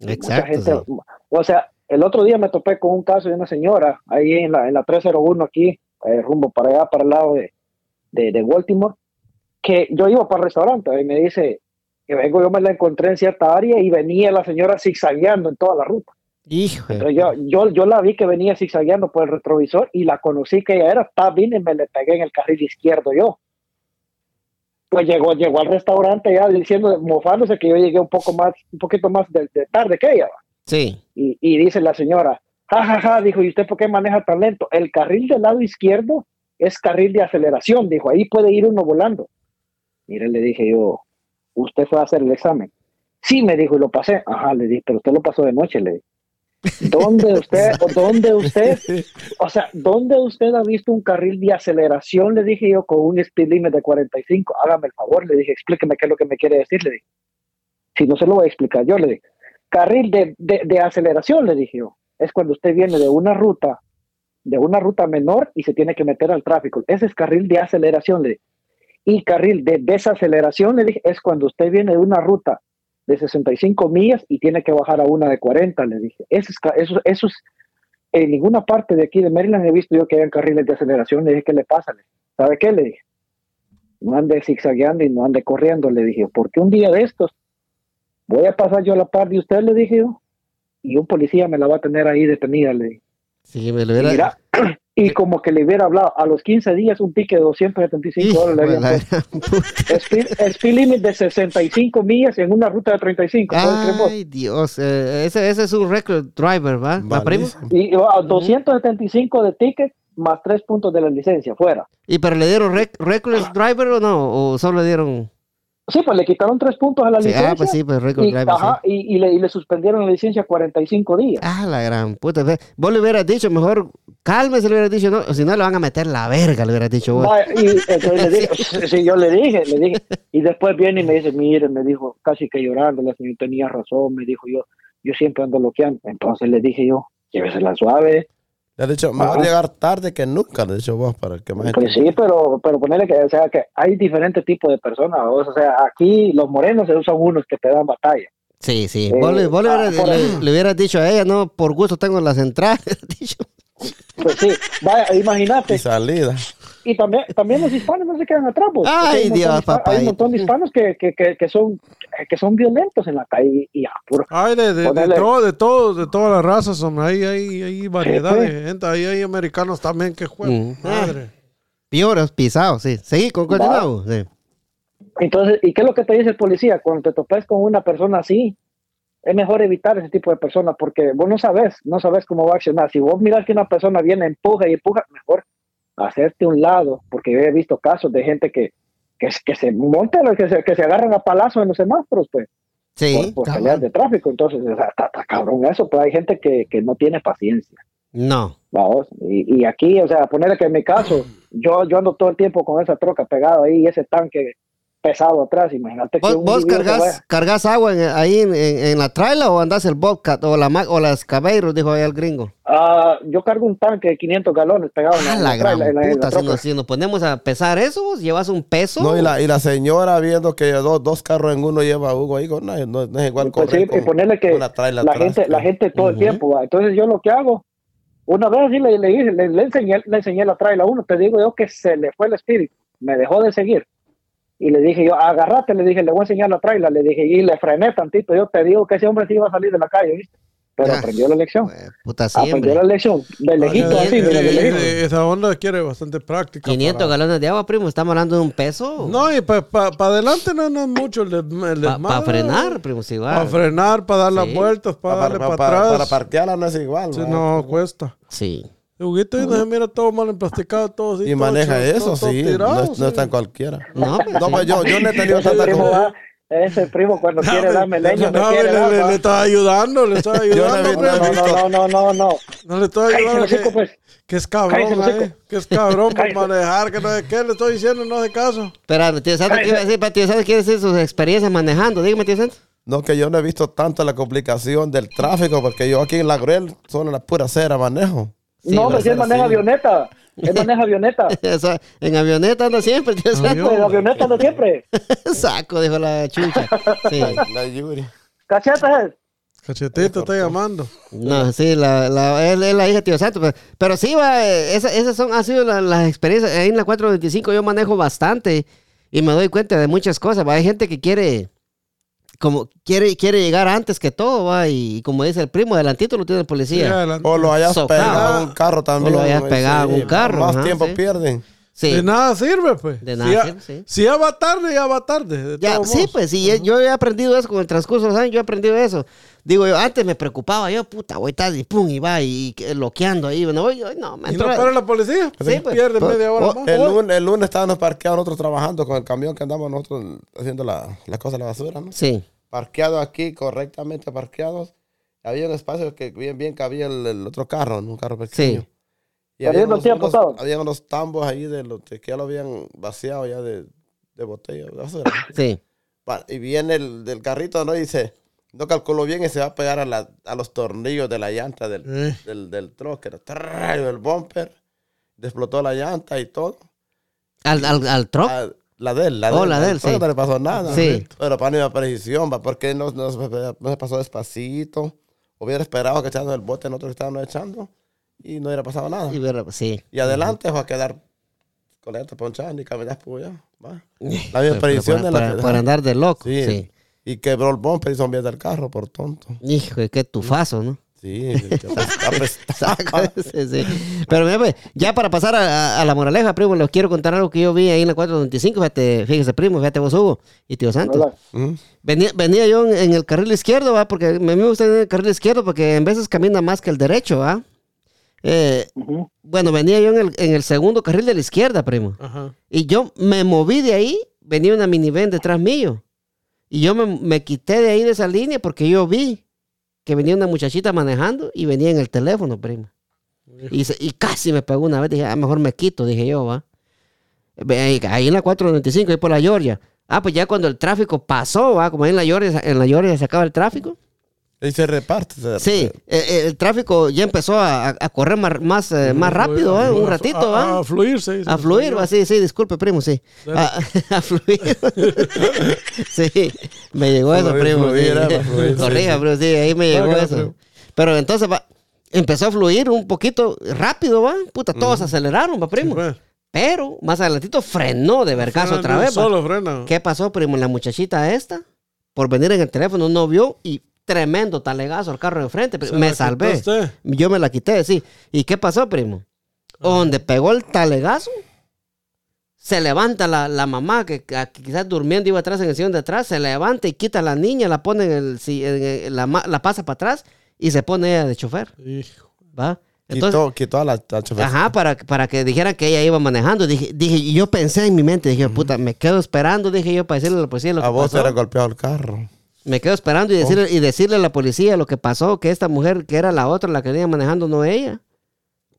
Mucha Exacto. gente, sí. o sea, el otro día me topé con un caso de una señora ahí en la, en la 301 aquí, eh, rumbo para allá, para el lado de, de, de Baltimore, que yo iba para el restaurante y me dice que vengo, yo me la encontré en cierta área y venía la señora zigzagueando en toda la ruta. Hijo. Entonces yo, yo, yo la vi que venía zigzagueando por el retrovisor y la conocí que ella era, está bien y me le pegué en el carril izquierdo yo. Pues llegó, llegó al restaurante ya diciendo, mofándose que yo llegué un poco más, un poquito más de, de tarde que ella. Sí. Y, y dice la señora, jajaja, ja, ja", dijo, ¿y usted por qué maneja tan lento? El carril del lado izquierdo es carril de aceleración, dijo, ahí puede ir uno volando. Mire, le dije yo, ¿usted fue a hacer el examen? Sí, me dijo, y lo pasé. Ajá, le dije, pero usted lo pasó de noche, le dije. ¿Dónde usted, o dónde usted, o sea, dónde usted ha visto un carril de aceleración? Le dije yo, con un speed limit de 45. Hágame el favor, le dije, explíqueme qué es lo que me quiere decir, le dije. Si no se lo voy a explicar yo, le dije. Carril de, de, de aceleración, le dije yo. Es cuando usted viene de una ruta, de una ruta menor y se tiene que meter al tráfico. Ese es carril de aceleración, le dije. Y carril de desaceleración, le dije, es cuando usted viene de una ruta de 65 millas y tiene que bajar a una de 40, le dije. Eso eso, eso es, en ninguna parte de aquí de Maryland he visto yo que hayan carriles de aceleración. Le dije, ¿qué le pasa? Le dije, ¿Sabe qué? Le dije, no ande zigzagueando y no ande corriendo, le dije, porque un día de estos voy a pasar yo a la par de usted, le dije yo, y un policía me la va a tener ahí detenida, le dije. Sí, me lo hubiera... mira, y como que le hubiera hablado, a los 15 días un ticket de 275 Hijo dólares. Speed, speed limit de 65 millas en una ruta de 35. ¿puedes creer vos? Ay, Dios. eh, ese, ese es un record driver, ¿va? ¿Va, primo? Malísimo. Y a 275 de ticket más 3 puntos de la licencia, fuera. ¿Y pero le dieron rec- record driver o no? ¿O solo le dieron...? Sí, pues le quitaron tres puntos a la Sí, licencia. ah, pues sí, pues y, ajá, sí. y, y le, y le suspendieron la licencia 45 días. Ah, la gran puta. Vos le hubieras dicho, mejor cálmese, le hubieras dicho, no, o si no le van a meter la verga, le hubieras dicho vos. Va, y entonces le sí, yo le dije, le dije, y después viene y me dice, mire, me dijo, casi que llorando, la señora tenía razón, me dijo yo, yo siempre ando bloqueando. Entonces le dije yo, llévesela suave. Le dicho, mejor Ah. llegar tarde que nunca, le he dicho vos, para que más gente- Pues sí, pero, pero ponerle que, o sea, que hay diferentes tipos de personas, o sea, aquí los morenos se usan unos que te dan batalla. Sí, sí. Eh, vos le, vos le ah, le- ahí. le hubieras dicho a ella, no, por gusto tengo las entradas. dicho. Pues sí, vaya, imagínate. y salida. Y también, también los hispanos no se quedan atrás. pues, Ay, porque hay un montón Dios, hispa- Hay papá. un montón de hispanos que, que, que, que son, que son violentos en la calle y ya, puro. Ay, de, de, todo, de todo, de todas las razas, hombre. Hay, hay, hay variedad de sí. gente. Ahí hay americanos también que juegan. Mm. Madre. Pioros, pisados, sí. Seguí con continuamos. Sí. Entonces, ¿y qué es lo que te dice el policía? Cuando te topes con una persona así, es mejor evitar ese tipo de personas porque vos no sabes, no sabes cómo va a accionar. Si vos miras que una persona viene, empuja y empuja, mejor hacerte un lado, porque yo he visto casos de gente que, que, que se montan, que se, que se agarran a palazos en los semáforos, pues, Sí. por, por peleas de tráfico. Entonces, o sea, está, está cabrón eso, pero hay gente que, que no tiene paciencia. No. Vamos, y, y aquí, o sea, ponerle que en mi caso, yo, yo ando todo el tiempo con esa troca pegada ahí, ese tanque pesado atrás, imagínate que ¿Vos, un vos cargas, cargas agua en- ahí en, en- en la traila o andás el Bobcat o, la, o las Cabeiros, dijo ahí el gringo? Ah, yo cargo un tanque de 500 galones pegado en la, Ah, en la la gran trailer, en la- en la puta. Si nos, si nos ponemos a pesar eso, vos llevas un peso. No, y la, y la señora viendo que dos, dos carros en uno lleva a Hugo ahí, no, no, no es igual Pues correr sí, y con ponerle que una trailer la atrás, gente, la pues. gente todo el tiempo, va. entonces yo lo que hago, una vez sí le, le, dije, le, le enseñé, le enseñé la trailer a uno, te digo yo que se le fue el espíritu, me dejó de seguir. Y le dije yo, agárrate, le dije, le voy a enseñar la trailer, le dije, y le frené tantito, yo te digo que ese hombre sí iba a salir de la calle, ¿viste? Pero Ya. aprendió la lección. Pues, Puta, Aprendió la lección, de lejito Eh, así, mira, de eh, lejito. eh, esa onda quiere bastante práctica. 500 para- galones de agua, primo. Estamos hablando de un peso. No, y para adelante no, no es mucho el, des- el Para frenar, primo, si va. Para frenar, para dar las vueltas, para darle para, atrás. para parquearla no es igual. Sí, no, cuesta. Sí. El juguito ahí no se mira todo mal emplasticado, todo así. y todo maneja hecho- eso, todo- todo sí. tirado, no, no sí. es tan cualquiera. No, pues, No, pues yo, yo no he tenido tanta va, ese primo cuando No, quiere me- darme leña, me no, quiere le, dar, le- le estaba ayudando, le estaba no ayudando, primo. no, no, no, no, no, no. No le estoy Cállese ayudando. hocico, Que, pues. que es cabrón, Cállese hocico. que es cabrón por Cállese. manejar, que no sé qué. Le estoy diciendo, no hace caso. Espera, tío Santo, ¿qué iba a decir? Pero, Tío Santo quiere decir sus experiencias manejando. Dígame, tío Santo. No, que yo no he visto tanto la complicación del tráfico, porque yo aquí en La Gruel son la pura cera manejo. Sí, no, pero si él maneja así. avioneta. Él maneja avioneta. O sea, en avioneta anda siempre. Avión. En avioneta de siempre. Saco, dijo la chucha. Sí. La Yuri. Cachetas. Cachetito está llamando. No, sí, la, la, él es la hija de Tío Santo. Pero, pero sí, va, eh, esa- esas son, han sido la- las experiencias. Ahí en la 425 yo manejo bastante y me doy cuenta de muchas cosas. Va. Hay gente que quiere, como, quiere, quiere llegar antes que todo, va, y, como dice el primo, delantito lo tiene el Sí, policía. O lo hayas Socado. pegado en un carro también. O lo hayas pegado en un carro, Más ajá, tiempo sí. pierden. Sí. De nada sirve, pues. De Si nada ya- sirve, sí. Si ya va tarde, ya va tarde. de Ya, sí, modos. pues sí, yo he aprendido eso con el transcurso de los años, yo he aprendido eso. Digo, yo antes me preocupaba, yo, puta, voy tal y pum, y va, y, que- loqueando ahí. No, hoy, hoy no, me Y no para la policía. Sí, pues. pierde Pues, media hora oh, más. El lunes, el lunes estábamos parqueados nosotros trabajando con el camión que andamos nosotros haciendo la, la cosa de la basura, ¿no? Sí, Parqueado aquí, correctamente parqueados. Había un espacio que bien, bien cabía el, el otro carro, ¿no? un carro pequeño. Sí. Y había unos, unos- habían unos tambos ahí de los que ya lo habían vaciado ya de, de botella sí. Y viene el del carrito, ¿no? Y dice, no calculó bien y se va a pegar a, la- a los tornillos de la llanta del, Eh. del, del troque, el bumper, explotó la llanta y todo. Al, al, al truck. La de él, la de Oh, él. la de él, Al troque sí. No le pasó nada. Sí. Pero para una precisión, va, porque no, no, se, no se pasó despacito. Hubiera esperado que echando el bote nosotros estábamos echando y no hubiera pasado nada. Y sí. Y adelante va a quedar con esta ponchada ni caminar por allá. va. La misma predicción de la que- por andar de loco. Sí. Sí. Y quebró el bumper y son bien del carro por tonto. Hijo, qué tufazo, ¿no? Sí, sí, sí, sí. Pero mira, pues, ya para pasar a, a- a la moraleja, primo, les quiero contar algo que yo vi ahí en la 425. Fíjate, fíjese, primo, fíjate vos, Hugo y tío Santos. Ujú. Venía, venía yo en, en el carril izquierdo, ¿va? Porque me me gusta en el carril izquierdo porque en veces camina más que el derecho, ¿va? Eh, bueno, venía yo en el, en el segundo carril de la izquierda, primo. Ajá. Y yo me moví de ahí venía una minivan detrás mío. Y yo me, me quité de ahí de esa línea porque yo vi que venía una muchachita manejando y venía en el teléfono, primo. Y, y casi me pegó una vez. Dije, ah, mejor me quito, dije yo, va. Ahí en la 495, ahí por la Georgia. Ah, pues ya cuando el tráfico pasó, va, como ahí en la Georgia, en la Georgia se acaba el tráfico. Y se reparte. se- Sí, eh, eh, el tráfico ya empezó a, correr más, más, eh, más rápido, ¿va? un ratito, a. A, fluir, sí. A fluir, va, sí, sí, disculpe, primo, sí. A, a fluir. sí, me llegó eso, primo. fluir, sí. ah, Corrija, sí. primo, sí, ahí me llegó eso. Pero entonces va, empezó a fluir un poquito rápido, ¿va? Puta, todos aceleraron, va, primo. pues. Pero más adelantito frenó de vergazo otra vez. Solo frena. ¿Qué pasó, primo? La muchachita esta, por venir en el teléfono, no vio y tremendo talegazo al carro de frente. primo. ¿Se me salvé. usted? Yo me la quité, sí. ¿Y qué pasó, primo? Donde pegó el talegazo, se levanta la, la mamá que, que quizás durmiendo iba atrás en el sillón de atrás, se levanta y quita a la niña, la pone en el, si- en el- la, la pasa para atrás y se pone ella de chofer, Hijo. ¿va? Entonces, Quitó, quitó a la, a la chofer. Ajá, para, para que dijeran que ella iba manejando. Dije, dije, y yo pensé en mi mente, dije, puta, me quedo esperando, dije yo, para decirle a la policía lo que A vos te pasó. era golpeado el carro. Me quedo esperando y decirle, y decirle a la policía lo que pasó, que esta mujer, que era la otra, la que venía manejando, no ella.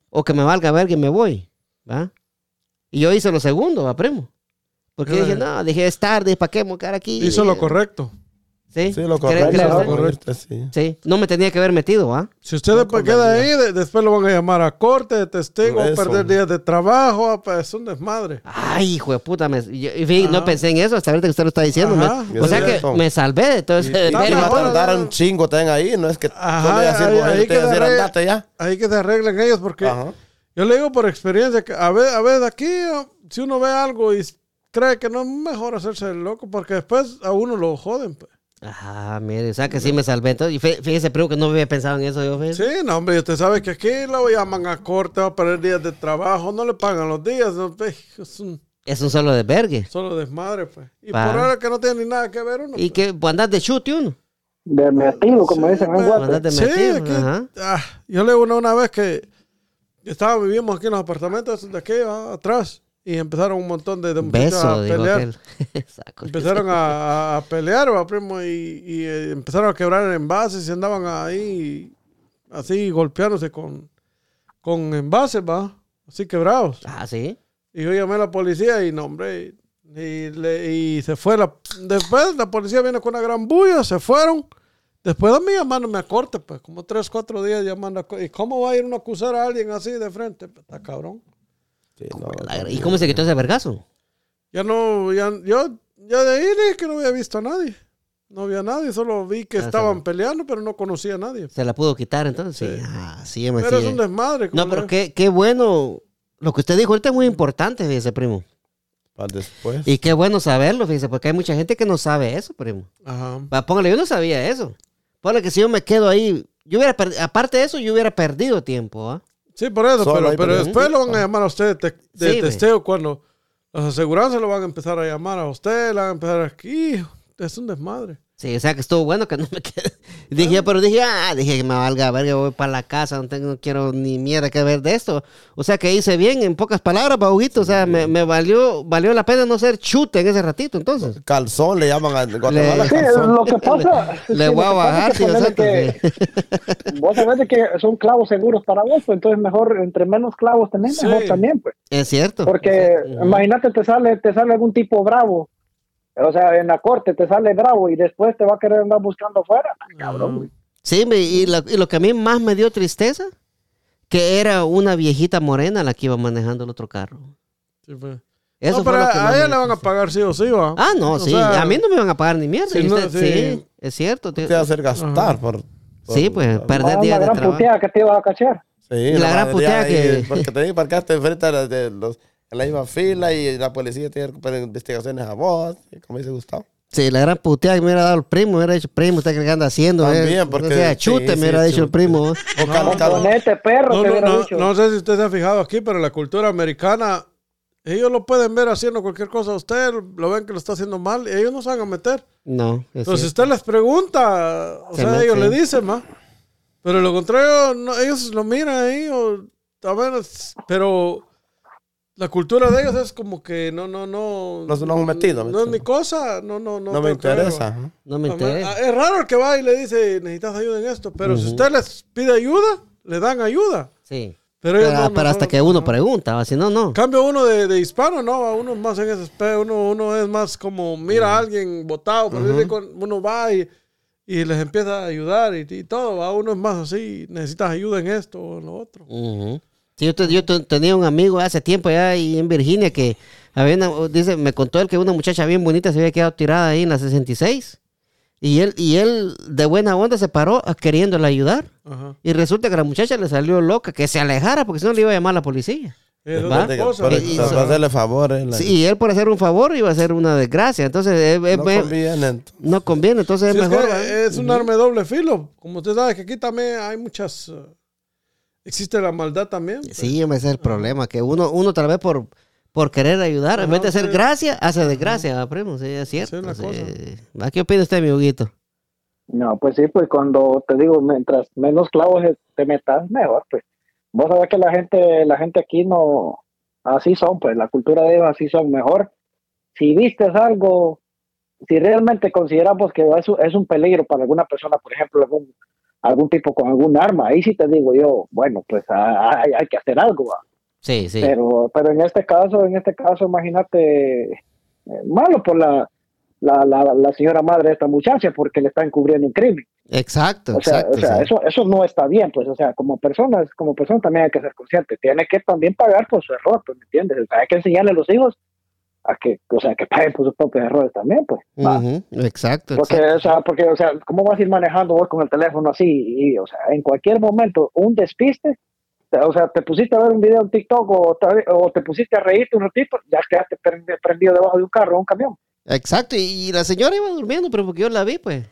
O que me valga ver que me voy, ¿va? Y yo hice lo segundo, ¿va, primo? Porque Eh. dije, no, dije, es tarde, ¿para qué quedar aquí? Hizo lo correcto. Sí, Sí, lo ¿Creen que correcto. lo correcto, sí. Sí, no me tenía que haber metido, ¿va? Si usted después queda ahí, de- después lo van a llamar a corte de testigo, Eso. perder días de trabajo, ah, pues es un desmadre. Ay, hijo de puta, me, yo- fíjate, no pensé en eso hasta ahorita que usted lo está diciendo. Me- o sea que eso. me salvé de todo Y, ese tardar un chingo, ten ahí. No es que Ajá, ahí- ahí que decir, se arregle- andate ya. Ahí que se arreglen ellos, porque Ajá. yo le digo por experiencia que a ver, a ver, aquí, ah, si uno ve algo y cree que no es mejor hacerse el loco, porque después a uno lo joden. Pues. Ajá, mire, o sea que sí me salvé. Entonces, y fí- fíjese, primo, que no había pensado en eso yo. fíjese. Sí, no, hombre, usted sabe que aquí lo llaman a corte, va a perder días de trabajo, no le pagan los días, no, es un Es un solo desvergue. solo desmadre, pues. Y Pa. por ahora que no tiene ni nada que ver uno. Y pues. que pues, andar de chute uno. De metido, como dicen en pues. Guate. Sí, metido. aquí, Ajá. ah, yo le digo una, una vez que estaba, vivimos aquí en los apartamentos de aquí ah, atrás y empezaron un montón de, de muchachos Beso, a pelear. Empezaron a, a- a pelear, va, primo, y, y, eh, empezaron a quebrar envases y andaban ahí así golpeándose con, con envases, va, así quebrados. Ah, sí. Y yo llamé a la policía y no, hombre, y, le- y se fue la... Después la policía viene con una gran bulla, se fueron. Después de mí llamándome a corte, pues, como tres, cuatro días llamando a corte. ¿Y cómo va a ir uno a acusar a alguien así de frente? Pues, está cabrón. Sí, no, La- ¿Y cómo se quitó ese vergazo? Ya no, ya, yo, ya de ahí dije que no había visto a nadie. No había nadie, solo vi que Ah, estaban peleando, pero no conocía a nadie. ¿Se la pudo quitar entonces? Sí. Ah, sí, me Pero es un desmadre. No, pero qué, qué bueno. Lo que usted dijo ahorita es muy importante, fíjese, primo. Para después. Y qué bueno saberlo, fíjese, porque hay mucha gente que no sabe eso, primo. Ajá. Póngale, yo no sabía eso. Póngale que si yo me quedo ahí, yo hubiera aparte de eso, yo hubiera perdido tiempo, ¿ah? Sí, por eso, Solo pero, pero después lo van a llamar a usted de, de Sí, testeo cuando las aseguranzas lo van a empezar a llamar a usted, le van a empezar aquí. Es un desmadre. Sí, o sea que estuvo bueno que no me quedé. Dije, pero dije, ah, dije que me valga verga, voy para la casa, no, tengo, no quiero ni mierda que ver de esto. O sea que hice bien, en pocas palabras, Bauguito. O sea, me, me valió, valió la pena no ser chute en ese ratito, entonces. Calzón le llaman a Guatemala. Sí, calzón. lo que pasa. Le sí, voy a bajar, es tío que. Vos sabés que son clavos seguros para vos, pues entonces mejor, entre menos clavos tenés, Sí. mejor también, pues. Es cierto. Porque imagínate, te sale, te sale algún tipo bravo. O sea, en la corte te sale bravo y después te va a querer andar buscando afuera. Cabrón, güey. Sí, y, lo, y lo que a mí más me dio tristeza, que era una viejita morena la que iba manejando el otro carro. Sí, pues. Eso no, fue pero lo que más a ella le van a pagar sí o sí, va. Ah, no, O sí. sea, a mí no me van a pagar ni mierda. si y no, usted- sí. sí. es cierto. tío. Te va a hacer gastar por, por- Sí, pues, por- perder Ah, días de gran trabajo. puteada que te ibas a cachar. Sí, La gran madre, puteada que- Porque te parcaste enfrente de los- en la misma fila y la policía tiene que poner investigaciones a vos, como dice Gustavo. Sí, la gran puteada que me hubiera dado el primo, me hubiera dicho, primo, ¿usted qué anda haciendo? También, eh? porque- O sea, chute, sí, me sí, hubiera dicho el primo. O cal- cal- perro, No, no, no, dicho. no sé si usted se ha fijado aquí, pero la cultura americana, ellos lo pueden ver haciendo cualquier cosa a usted, lo ven que lo está haciendo mal, y ellos no se van a meter. No, es Pero si usted les pregunta, o Se sea, mete. ellos le dicen, más. Pero lo contrario, no, ellos lo miran ahí, o a ver, pero la cultura de ellos es como que no, no, no. No han metido, No, es ¿me mi cosa, no, no, no. No me interesa. No me Ah, interesa. Es raro el que va y le dice, necesitas ayuda en esto. Pero si usted les pide ayuda, le dan ayuda. Sí. Pero, ellos Pero, no, no, pero hasta no, que uno pregunta, si no, no. En cambio, uno de, de hispano, no, uno es más en ese espejo, uno, uno es más como mira a alguien botado, con- uno va y, y les empieza a ayudar y, y todo, va, uno es más así, necesitas ayuda en esto o en lo otro. Ujú. Sí, yo, te- yo te- tenía un amigo hace tiempo allá ahí en Virginia que había una- dice, me contó él que una muchacha bien bonita se había quedado tirada ahí en la 66 y él, y él de buena onda se paró a- queriéndole ayudar Ajá. y resulta que la muchacha le salió loca que se alejara porque si no le iba a llamar a la policía. Es. Pero Y- para hacerle favores. la- Sí, y él por hacer un favor iba a hacer una desgracia, entonces eh, no eh, conviene. entonces. no conviene, entonces Sí, es es, mejor. es un arma de doble filo. Como usted sabe que aquí también hay muchas... existe la maldad también. Sí, ese es el problema, que uno, uno tal vez por, por querer ayudar, en Ajá, vez de hacer sí. gracia, hace desgracia, ¿va, primo, sí, es cierto. Sí, sí. ¿A ¿Qué opina usted, mi Huguito? No, pues sí, pues cuando te digo, mientras menos clavos te metas, mejor, pues. Vos sabés que la gente, la gente aquí no, así son, pues, la cultura de ellos así son mejor. Si vistes algo, si realmente consideramos que es, un- es un peligro para alguna persona, por ejemplo, algún, algún tipo con algún arma, ahí sí te digo yo, bueno, pues ah, hay, hay que hacer algo, ¿va? Sí, sí. Pero, pero en este caso, en este caso, imagínate, eh, malo por la, la, la, la señora madre de esta muchacha porque le están encubriendo un crimen. Exacto, O sea, exacto. o sea sí. eso, eso no está bien, pues, o sea, como personas, como persona también hay que ser consciente, tiene que también pagar por su error, pues, ¿me entiendes? O sea, hay que enseñarle a los hijos a que, o sea, que paguen por sus propios errores también, pues. Exacto, Porque, exacto. o sea, porque, o sea, ¿cómo vas a ir manejando vos con el teléfono así? Y, o sea, en cualquier momento, un despiste, te- o sea, te pusiste a ver un video en TikTok o te, o te pusiste a reírte un ratito, ya quedaste prendi- prendido debajo de un carro o un camión. Exacto, y la señora iba durmiendo, pero porque yo la vi, pues.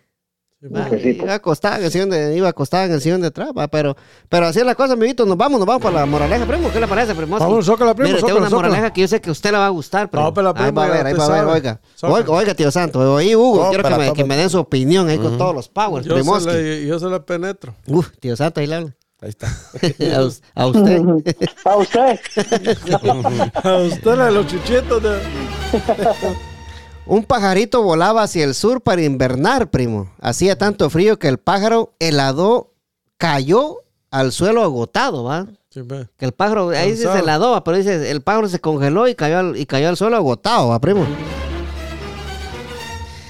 Va, iba acostada en el sillón de, iba acostada en el sillón de atrás, va, pero, pero así es la cosa, amiguito, nos vamos, nos vamos para la moraleja, primo, ¿qué le parece, primo? Vamos, zócala, primo, Mire, tengo una moraleja que yo sé que a usted le va a gustar, primo. No, pero la ahí va a ver, ahí va a ver, oiga. Oiga, oiga, tío Santo, oí, Hugo, No, quiero que me, que me den su opinión ahí con todos los powers, Yo primoski. se, le, yo se le penetro. Uf, tío Santo, ahí le hablo. Ahí está. a, us- a usted. A usted. A usted la de los chichetos de... Un pajarito volaba hacia el sur para invernar, primo. Hacía tanto frío que el pájaro helado cayó al suelo agotado, ¿va? Sí, ve. Que el pájaro, ahí dice se heladó, ¿va? pero dice, el pájaro se congeló y cayó al, y cayó al suelo agotado, ¿va, primo?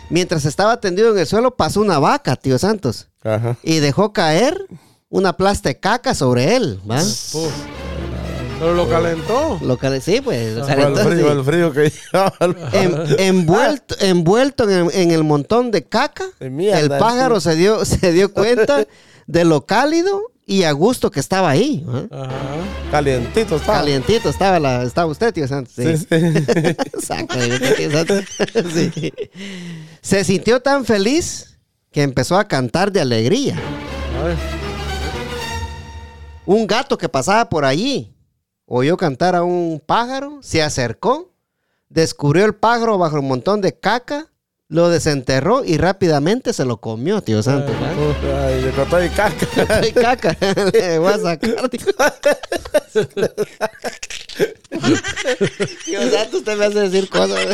Mientras estaba tendido en el suelo, pasó una vaca, tío Santos, Ajá. y dejó caer una plasta de caca sobre él, ¿va? Pero lo calentó. Lo que, sí, pues. el frío, sí. el frío que llevaba el- En- envuelto, envuelto en el, en el montón de caca, mierda, el pájaro se dio, se dio cuenta de lo cálido y a gusto que estaba ahí. ¿ah? Ajá. Calientito estaba. Calientito estaba, la, estaba usted, tío Santos. Sí. Sí, sí. Exacto, digo, tío Santos. Sí. Se sintió tan feliz que empezó a cantar de alegría. Ay, Un gato que pasaba por allí oyó cantar a un pájaro, se acercó, descubrió el pájaro bajo un montón de caca, lo desenterró y rápidamente se lo comió, tío Santos. ¿va? Ay, le cortó mi caca. Ay, caca, le voy a sacar, tío. Tío Santos, usted me hace decir cosas.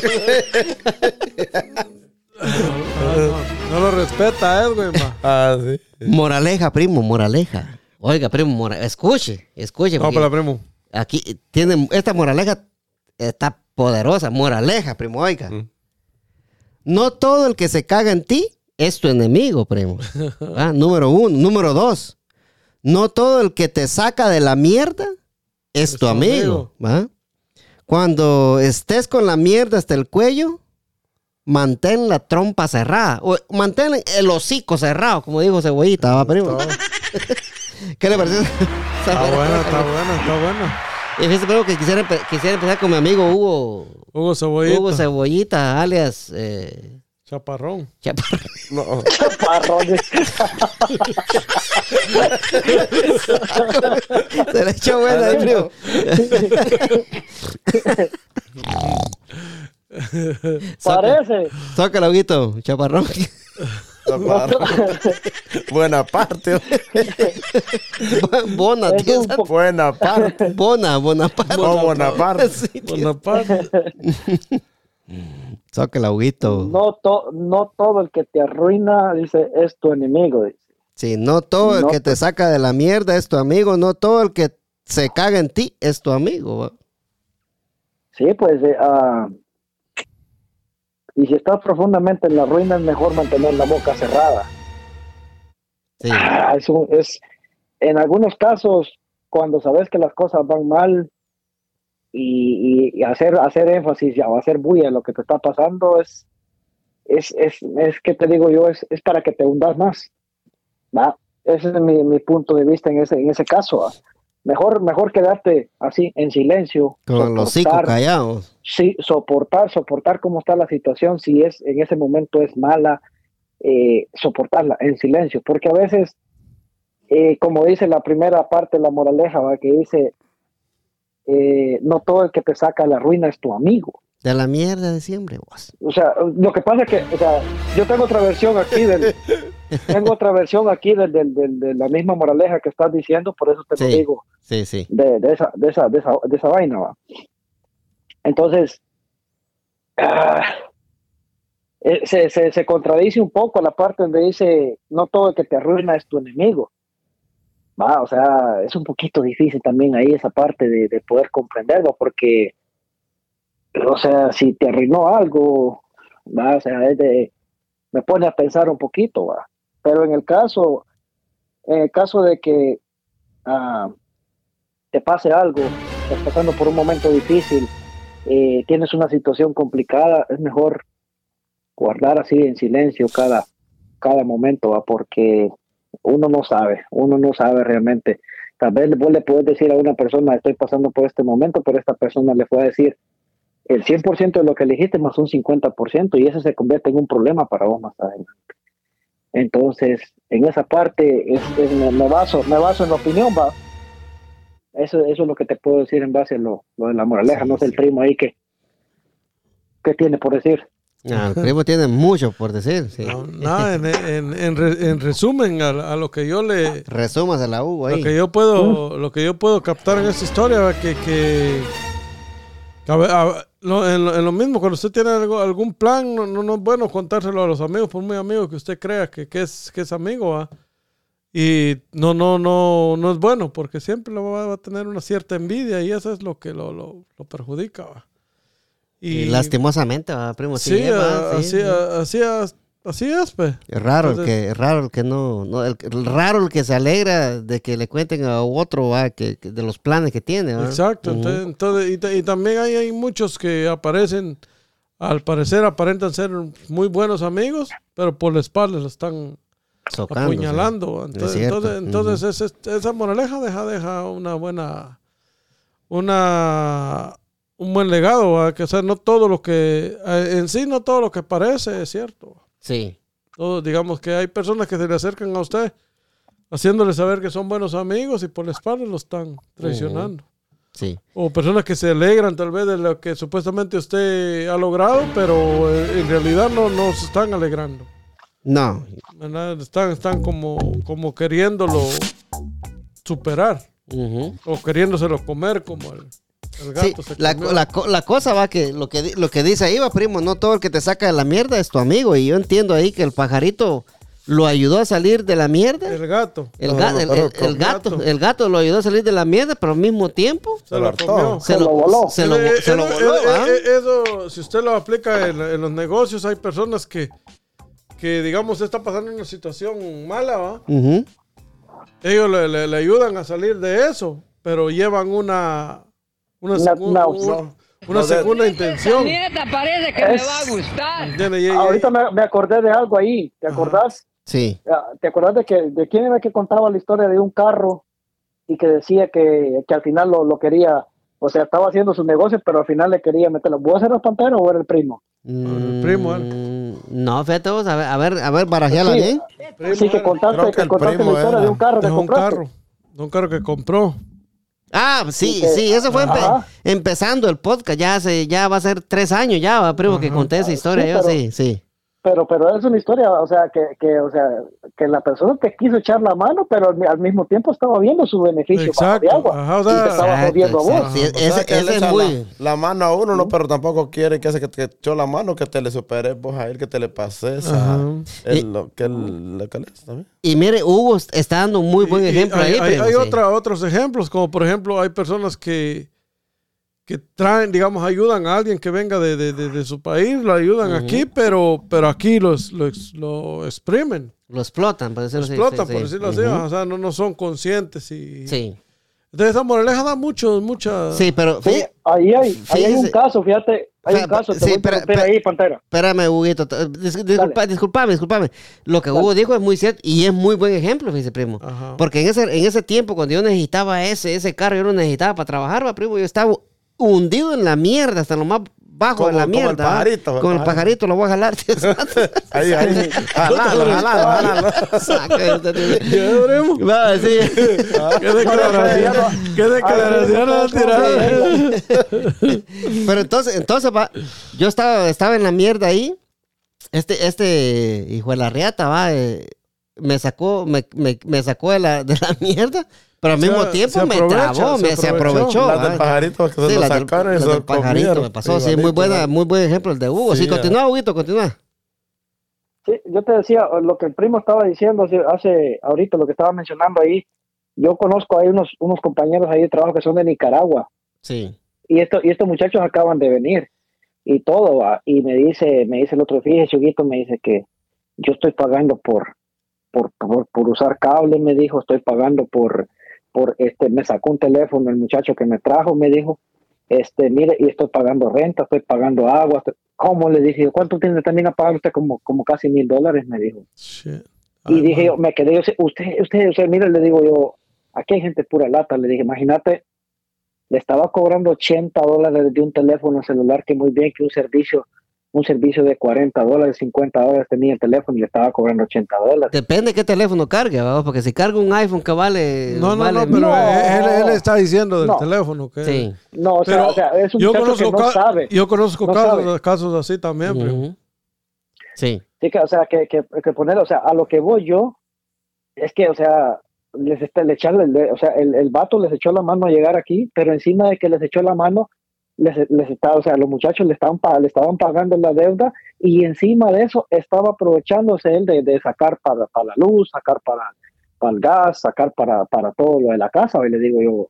no, no lo respeta, Edwin. ma. Ah, sí. Moraleja, primo, moraleja. Oiga, primo, mora- escuche, escuche. No, porque pero primo. Aquí tiene, esta moraleja está poderosa. Moraleja, primo, oiga. Mm. No todo el que se caga en ti es tu enemigo, primo. Ah, número uno. Número dos. No todo el que te saca de la mierda es, tu tu amigo. Cuando estés con la mierda hasta el cuello, mantén la trompa cerrada. O mantén el hocico cerrado, como dijo Cebollita, ¿va, primo? ¿Qué le pareció? Está bueno, está bueno, está bueno. Y fíjese, primo, que quisiera, quisiera empezar con mi amigo Hugo, Hugo Cebollita. Hugo Cebollita, alias eh, Chaparrón. Chaparro. No. Parrones. Se le echó buena ahí, primo. Parece. Sácalo, Huguito, chaparrón. Buena parte. Bona, Buena parte. Bona, Bonaparte. Oh, Bonaparte. Sí, tío. Bonaparte. Saca el aguito. no, to- no todo el que te arruina, dice, es tu enemigo. dice. Sí, no todo el No, que te saca de la mierda es tu amigo, no todo el que se caga en ti es tu amigo. ¿va? Sí, pues, eh, ah, y si estás profundamente en la ruina, es mejor mantener la boca cerrada. Sí, Ah, es, un- es- en algunos casos, cuando sabes que las cosas van mal y, y- y hacer, hacer énfasis o hacer bulla en lo que te está pasando es, es, es, es que te digo yo, es, es para que te hundas más. ¿va? Ese es mi, mi punto de vista en ese, en ese caso. ¿va? Mejor, mejor quedarte así en silencio. con los soportar, callados. sí, soportar, soportar cómo está la situación, si es en ese momento es mala, eh, soportarla en silencio, porque a veces, eh, como dice la primera parte de la moraleja, ¿va? que dice, eh, no todo el que te saca la ruina es tu amigo. De la mierda de siempre, vos. O sea, lo que pasa es que, o sea, yo tengo otra versión aquí del, tengo otra versión aquí de la misma moraleja que estás diciendo, por eso te lo digo Sí, sí. de, esa, de, esa, de, esa, de esa vaina. ¿va? Entonces, ah, eh, se, se, se contradice un poco la parte donde dice, no todo el que te arruina es tu enemigo. Va, o sea, es un poquito difícil también ahí esa parte de, de poder comprenderlo, porque, o sea, si te arruinó algo, va, o sea, es de, me pone a pensar un poquito, va. Pero en el caso, en el caso de que ah, te pase algo, estás pasando por un momento difícil, eh, tienes una situación complicada, es mejor guardar así en silencio cada, cada momento, ¿va? porque uno no sabe, uno no sabe realmente. Tal vez vos le puedes decir a una persona, estoy pasando por este momento, pero esta persona le puede decir el 100% de lo que elegiste más un 50% y eso se convierte en un problema para vos más adelante. Entonces, en esa parte es, es- me, me baso, me baso en la opinión, va. Eso, eso es lo que te puedo decir en base a lo, lo de la moraleja, no sé el primo ahí que, que tiene por decir. Ah, el primo tiene mucho por decir. Sí. No, nada, en, en- en re- en resumen, a, a lo que yo le, Resúmase la U lo ahí. que yo puedo, lo que yo puedo captar en esta historia, que, que a ver, a- lo- en, lo, en lo mismo, cuando usted tiene algo- algún plan, no, no, no es bueno contárselo a los amigos, por muy amigo que usted crea que, que es, que es amigo, va. Y no, no, no, no es bueno, porque siempre lo va, va a tener una cierta envidia y eso es lo que lo, lo, lo perjudica, va. Y lastimosamente, va, primo. Sí, Sí, es, va, a- sí, así, sí. a- así, es- así es, pues. Es raro el Entonces- que, es raro el que no, no el, el raro el que se alegra de que le cuenten a otro va, que, que de los planes que tiene. va. Exacto, entonces, entonces- y, ta- y también hay, hay muchos que aparecen, al parecer aparentan ser muy buenos amigos, pero por la espalda lo están Socándose. apuñalando. Entonces, cierto, entonces, entonces ese- esa moraleja deja, deja una buena, una, un buen legado, ¿va? que o sea, no todo lo que, eh, en sí no todo lo que parece es cierto. Sí. Todo, digamos que hay personas que se le acercan a usted haciéndole saber que son buenos amigos y por la espalda lo están traicionando. Sí. O personas que se alegran tal vez de lo que supuestamente usted ha logrado, pero eh, en realidad no, no se están alegrando. No. ¿verdad? Están, están como, como queriéndolo superar o queriéndoselo comer como el, el Sí, gato se la, la, co- la cosa va que lo que lo que dice ahí va, primo, no todo el que te saca de la mierda es tu amigo. Y yo entiendo ahí que el pajarito lo ayudó a salir de la mierda. El gato El, ga- no, el- gato, gato. el gato lo ayudó a salir de la mierda, pero al mismo tiempo se lo hartó. comió. se, Se lo, voló. Se lo, Eh, se lo eh, voló, eh, ¿ah? eh, Eso, si usted lo aplica en, en los negocios, hay personas que, que digamos, está pasando una situación mala, ¿va? Ellos le, le- le ayudan a salir de eso, pero llevan una, una, Una- secu- una- un- una no, de- segunda intención. Nieta parece que Es- me va a gustar. Ahorita me, me acordé de algo ahí, ¿te Ajá. acordás? Sí. Ah, ¿Te acordás de que de quién era que contaba la historia de un carro y que decía que, que al final lo, lo quería, o sea, estaba haciendo su negocio, pero al final le quería meterlo. ¿Vos eras pantero o era el primo? el primo, Mm, No, fíjate vos, a ver, a ver, a ver, barajeala Sí. bien. primo sí, que contaste, que que el contaste primo la historia era. de un carro que de un compraste. carro, de un carro que compró. Ah, sí, Sí, que- sí, eso fue empe- Ajá. empezando el podcast, ya hace, ya va a ser tres años ya, primo, que conté esa Ah, historia, sí, yo pero- sí, sí. Pero pero es una historia, o sea, que, que, o sea, que la persona te quiso echar la mano, pero al, al mismo tiempo estaba viendo su beneficio bajo Exacto, de agua. ajá, o y sea- te estaba Exacto, jodiendo a vos. exacto. Sí, O sea, ese- que él ese es echa muy- la, mano a uno, no, pero tampoco quiere que ese que te echó la mano, que te le superes vos a él, que te le pases a Ajá. él, Y- lo que él, lo que él es también. Y mire, Hugo está dando un muy buen Y- y ejemplo hay, ahí. hay- hay sí. otra- otros ejemplos, como por ejemplo, hay personas que, que traen, digamos, ayudan a alguien que venga de, de- de- de su país, lo ayudan aquí, pero, pero aquí los, lo, ex- lo exprimen, Lo explotan, por decirlo lo así. explotan, sí, por sí. decirlo así, o sea, no, no son conscientes. Y, Sí, Entonces esa moraleja da mucho, mucha... sí, pero Sí, ahí hay, ahí hay un caso, fíjate, hay un caso, te sí, voy a pero- interrumpir pero- ahí, Pantera. espérame, Huguito. dis- disculpa, disculpame, disculpame. Lo que Hugo dijo es muy cierto y es muy buen ejemplo, fíjese, primo. Ajá. Porque en ese, en ese tiempo, cuando yo necesitaba ese, ese carro, yo lo necesitaba para trabajar, va, primo, yo estaba hundido en la mierda, hasta lo más bajo de Como- la como el mierda. ¿va? pajarito, el Con el pajarito. pajarito lo voy a jalar. Ahí, ahí. Jalalo, jalalo, jalalo. Va, sí. ¿Qué declaración? ¿Qué declaración ha tirado? Pero entonces, entonces va, yo estaba, estaba en la mierda ahí. Este, este hijo de la riata, va, eh, me sacó, me, me, me sacó de la, de la mierda, pero al Se- mismo se tiempo me trabó, se me, se aprovechó. aprovechó. Las del pajarito que se Sí, lo del- sacaron y se del pajarito comieron. me pasó, sí, muy buena, muy buen ejemplo el de Hugo. Sí, Sí, continúa, Huguito, continúa. Sí, yo te decía, lo que el primo estaba diciendo hace, hace ahorita, lo que estaba mencionando ahí, yo conozco ahí unos, unos compañeros ahí de trabajo que son de Nicaragua, Sí. y esto, y estos muchachos acaban de venir, y todo, va, y me dice, me dice el otro, fíjese, Huguito, me dice que yo estoy pagando por, por, por, por usar cable, me dijo, estoy pagando por, por, este, me sacó un teléfono el muchacho que me trajo, me dijo, este, mire, y estoy pagando renta, estoy pagando agua, estoy- ¿cómo? Le dije, ¿cuánto tiene también a pagar usted? Como, como casi mil dólares, me dijo. Shit. Y Ay, dije yo, me quedé, yo, usted, usted, usted, mire, le digo yo, aquí hay gente pura lata, le dije, imagínate, le estaba cobrando 80 dólares de un teléfono celular, que muy bien que un servicio, un servicio de 40 dólares, 50 dólares tenía el teléfono y le estaba cobrando 80 dólares. Depende qué teléfono cargue, ¿va? porque si carga un iPhone que vale. No, no, vale no, pero No. él, él está diciendo del No. teléfono que... Sí. No, o sea, Pero o sea, es un yo que conozco, no ca- sabe. yo conozco No casos, sabe. casos así también. Ujú. Sí. Sí, que, o sea, que, que, que poner, o sea, a lo que voy yo, es que, o sea, les está, le echarle, le- o sea, el, el vato les echó la mano a llegar aquí, pero encima de que les echó la mano, les, les está, o sea, los muchachos le estaban, le estaban pagando la deuda y encima de eso estaba aprovechándose él de, de sacar para, para la luz, sacar para, para el gas, sacar para, para todo lo de la casa. Y le digo yo,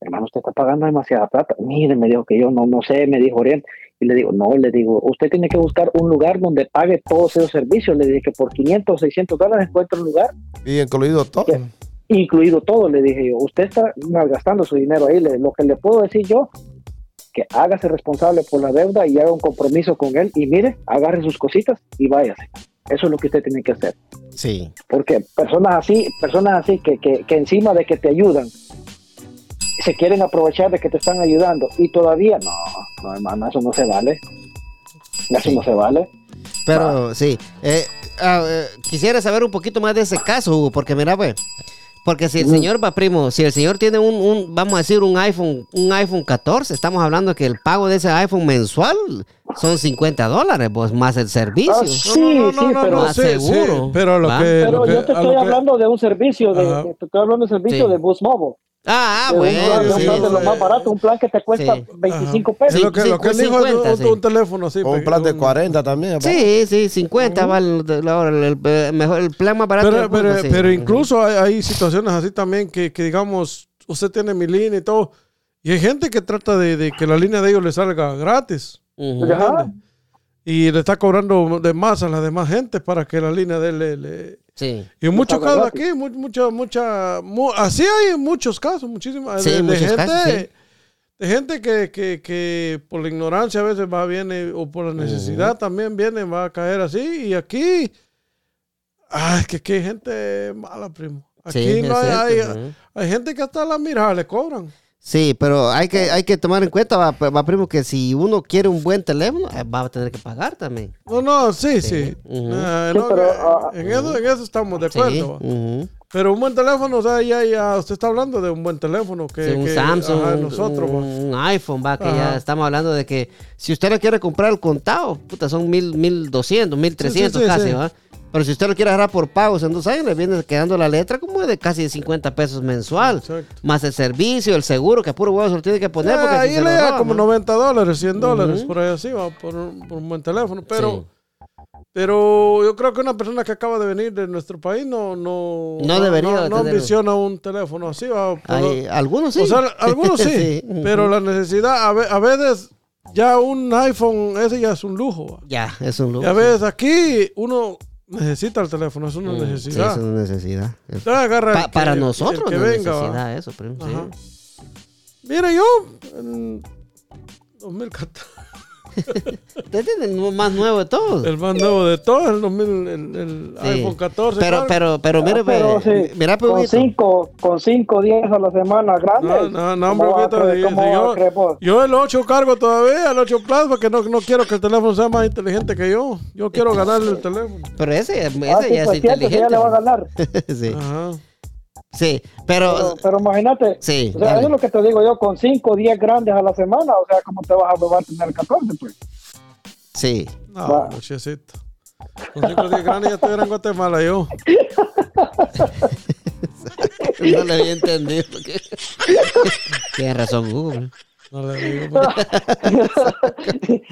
hermano, usted está pagando demasiada plata. Mire, me dijo que yo no, no sé, me dijo Oriente. Y le digo, no, le digo, usted tiene que buscar un lugar donde pague todos esos servicios. Le dije que por 500, 600 dólares encuentra un lugar, Y incluido todo. Incluido todo. Le dije yo, usted está malgastando su dinero ahí. Le- lo que le puedo decir yo, que hágase responsable por la deuda y haga un compromiso con él. Y mire, agarre sus cositas y váyase. Eso es lo que usted tiene que hacer. Sí. Porque personas así, personas así que, que, que encima de que te ayudan, se quieren aprovechar de que te están ayudando y todavía, no, no hermano, eso no se vale. Eso Sí. no se vale. Pero sí, eh, ah, eh, quisiera saber un poquito más de ese caso, Hugo, porque mira, pues, porque si el señor va primo, si el señor tiene un, un, vamos a decir, un iPhone, un iPhone 14, estamos hablando que el pago de ese iPhone mensual son 50 dólares, pues, más el servicio. Ah, sí, sí, pero, Más seguro. pero lo que... pero lo que- yo te estoy que- hablando de un servicio, de, Ajá. de- te estoy hablando de un servicio Sí. de Bus Mobile. Ah, ah, un bueno, plan- un sí. plan de lo sí. más barato, un plan que te cuesta Sí. 25 Sí, pesos. lo que, sí, lo dijo es 50, un, sí. un teléfono así. O un pe- plan de un- 40 también. ¿va? Sí, sí, 50 vale el, el, el mejor, el plan más barato. Pero, mundo, pero, sí. pero incluso hay, hay situaciones así también que, que, digamos, usted tiene mi línea y todo. Y hay gente que trata de, de que la línea de ellos le salga gratis. Y le está cobrando de más a la demás gente para que la línea de él le... le- Sí. Y en muchos casos gratis. aquí, mu- mucha, mucha, mu- así hay en muchos casos, muchísimas. Sí, de, muchos gente, casos, sí. de gente que, que, que por la ignorancia a veces va, viene, o por la necesidad también viene, va a caer así. Y aquí, ay, que aquí hay gente mala, primo. Aquí Sí, no hay, cierto, hay, hay gente que hasta la mirada le cobran. Sí, pero hay que, hay que tomar en cuenta, va, va, primo, que si uno quiere un buen teléfono, eh, va a tener que pagar también. No, no, sí, sí. Ah, Sí, no, pero, eh, ah, en, eso, en eso estamos de Sí. acuerdo. Pero un buen teléfono, o sea, ya, ya usted está hablando de un buen teléfono que, Sí, un que, Samsung, ajá, un- nosotros, pues. un, iPhone, va, que ya Ajá. estamos hablando de que si usted lo quiere comprar al contado, puta, son mil, mil doscientos, mil trescientos Sí, sí, sí, casi, sí. ¿va? Pero si usted lo quiere agarrar por pagos en dos años, le viene quedando la letra como de casi 50 pesos mensual. Exacto. Más el servicio, el seguro, que puro huevo se lo tiene que poner. Ya, porque si ahí se le roban, como ¿no? 90 dólares, 100 dólares, Ujú. por ahí así, va, por un, por un buen teléfono. Pero, pero yo creo que una persona que acaba de venir de nuestro país no, no, No debería no, no ambiciona un teléfono así, va. Hay- algunos sí. O sea, algunos sí, pero la necesidad, a, ve- a veces ya un iPhone, ese ya es un lujo. va. Ya, es un Y lujo. a veces aquí uno necesita el teléfono, es una Mm, necesidad. Sí, es una necesidad. Usted agarra el Pa- que- para el- el nosotros que no venga, va. necesidad eso. Ajá. Mire, yo en 2014, Usted tiene el más nuevo de todos. el más nuevo de todos, el 2000, el, el Sí. iPhone 14. Pero, claro. pero, pero, mire, Ah, pero sí, mira, con Puguito. cinco, con cinco días a la semana No, grandes. no, no, ¿cómo hombre, yo, yo el 8 cargo todavía, el 8 Plus, porque no, no quiero que el teléfono sea más inteligente que yo. Yo quiero ganarle el teléfono. Pero ese, ese Ah, sí, ya pues es cierto, que ya inteligente. le va a ganar. sí. Ajá. Sí, pero, Pero, pero imagínate, Sí, o sea, eso es lo que te digo yo, con 5 o 10 grandes a la semana, o sea, ¿cómo te vas a probar tener 14? Pues? sí. No, Va. muchachito. Con 5 días grandes ya estuviera en Guatemala yo. No le había entendido. Tienes razón, Hugo. No le digo, porque-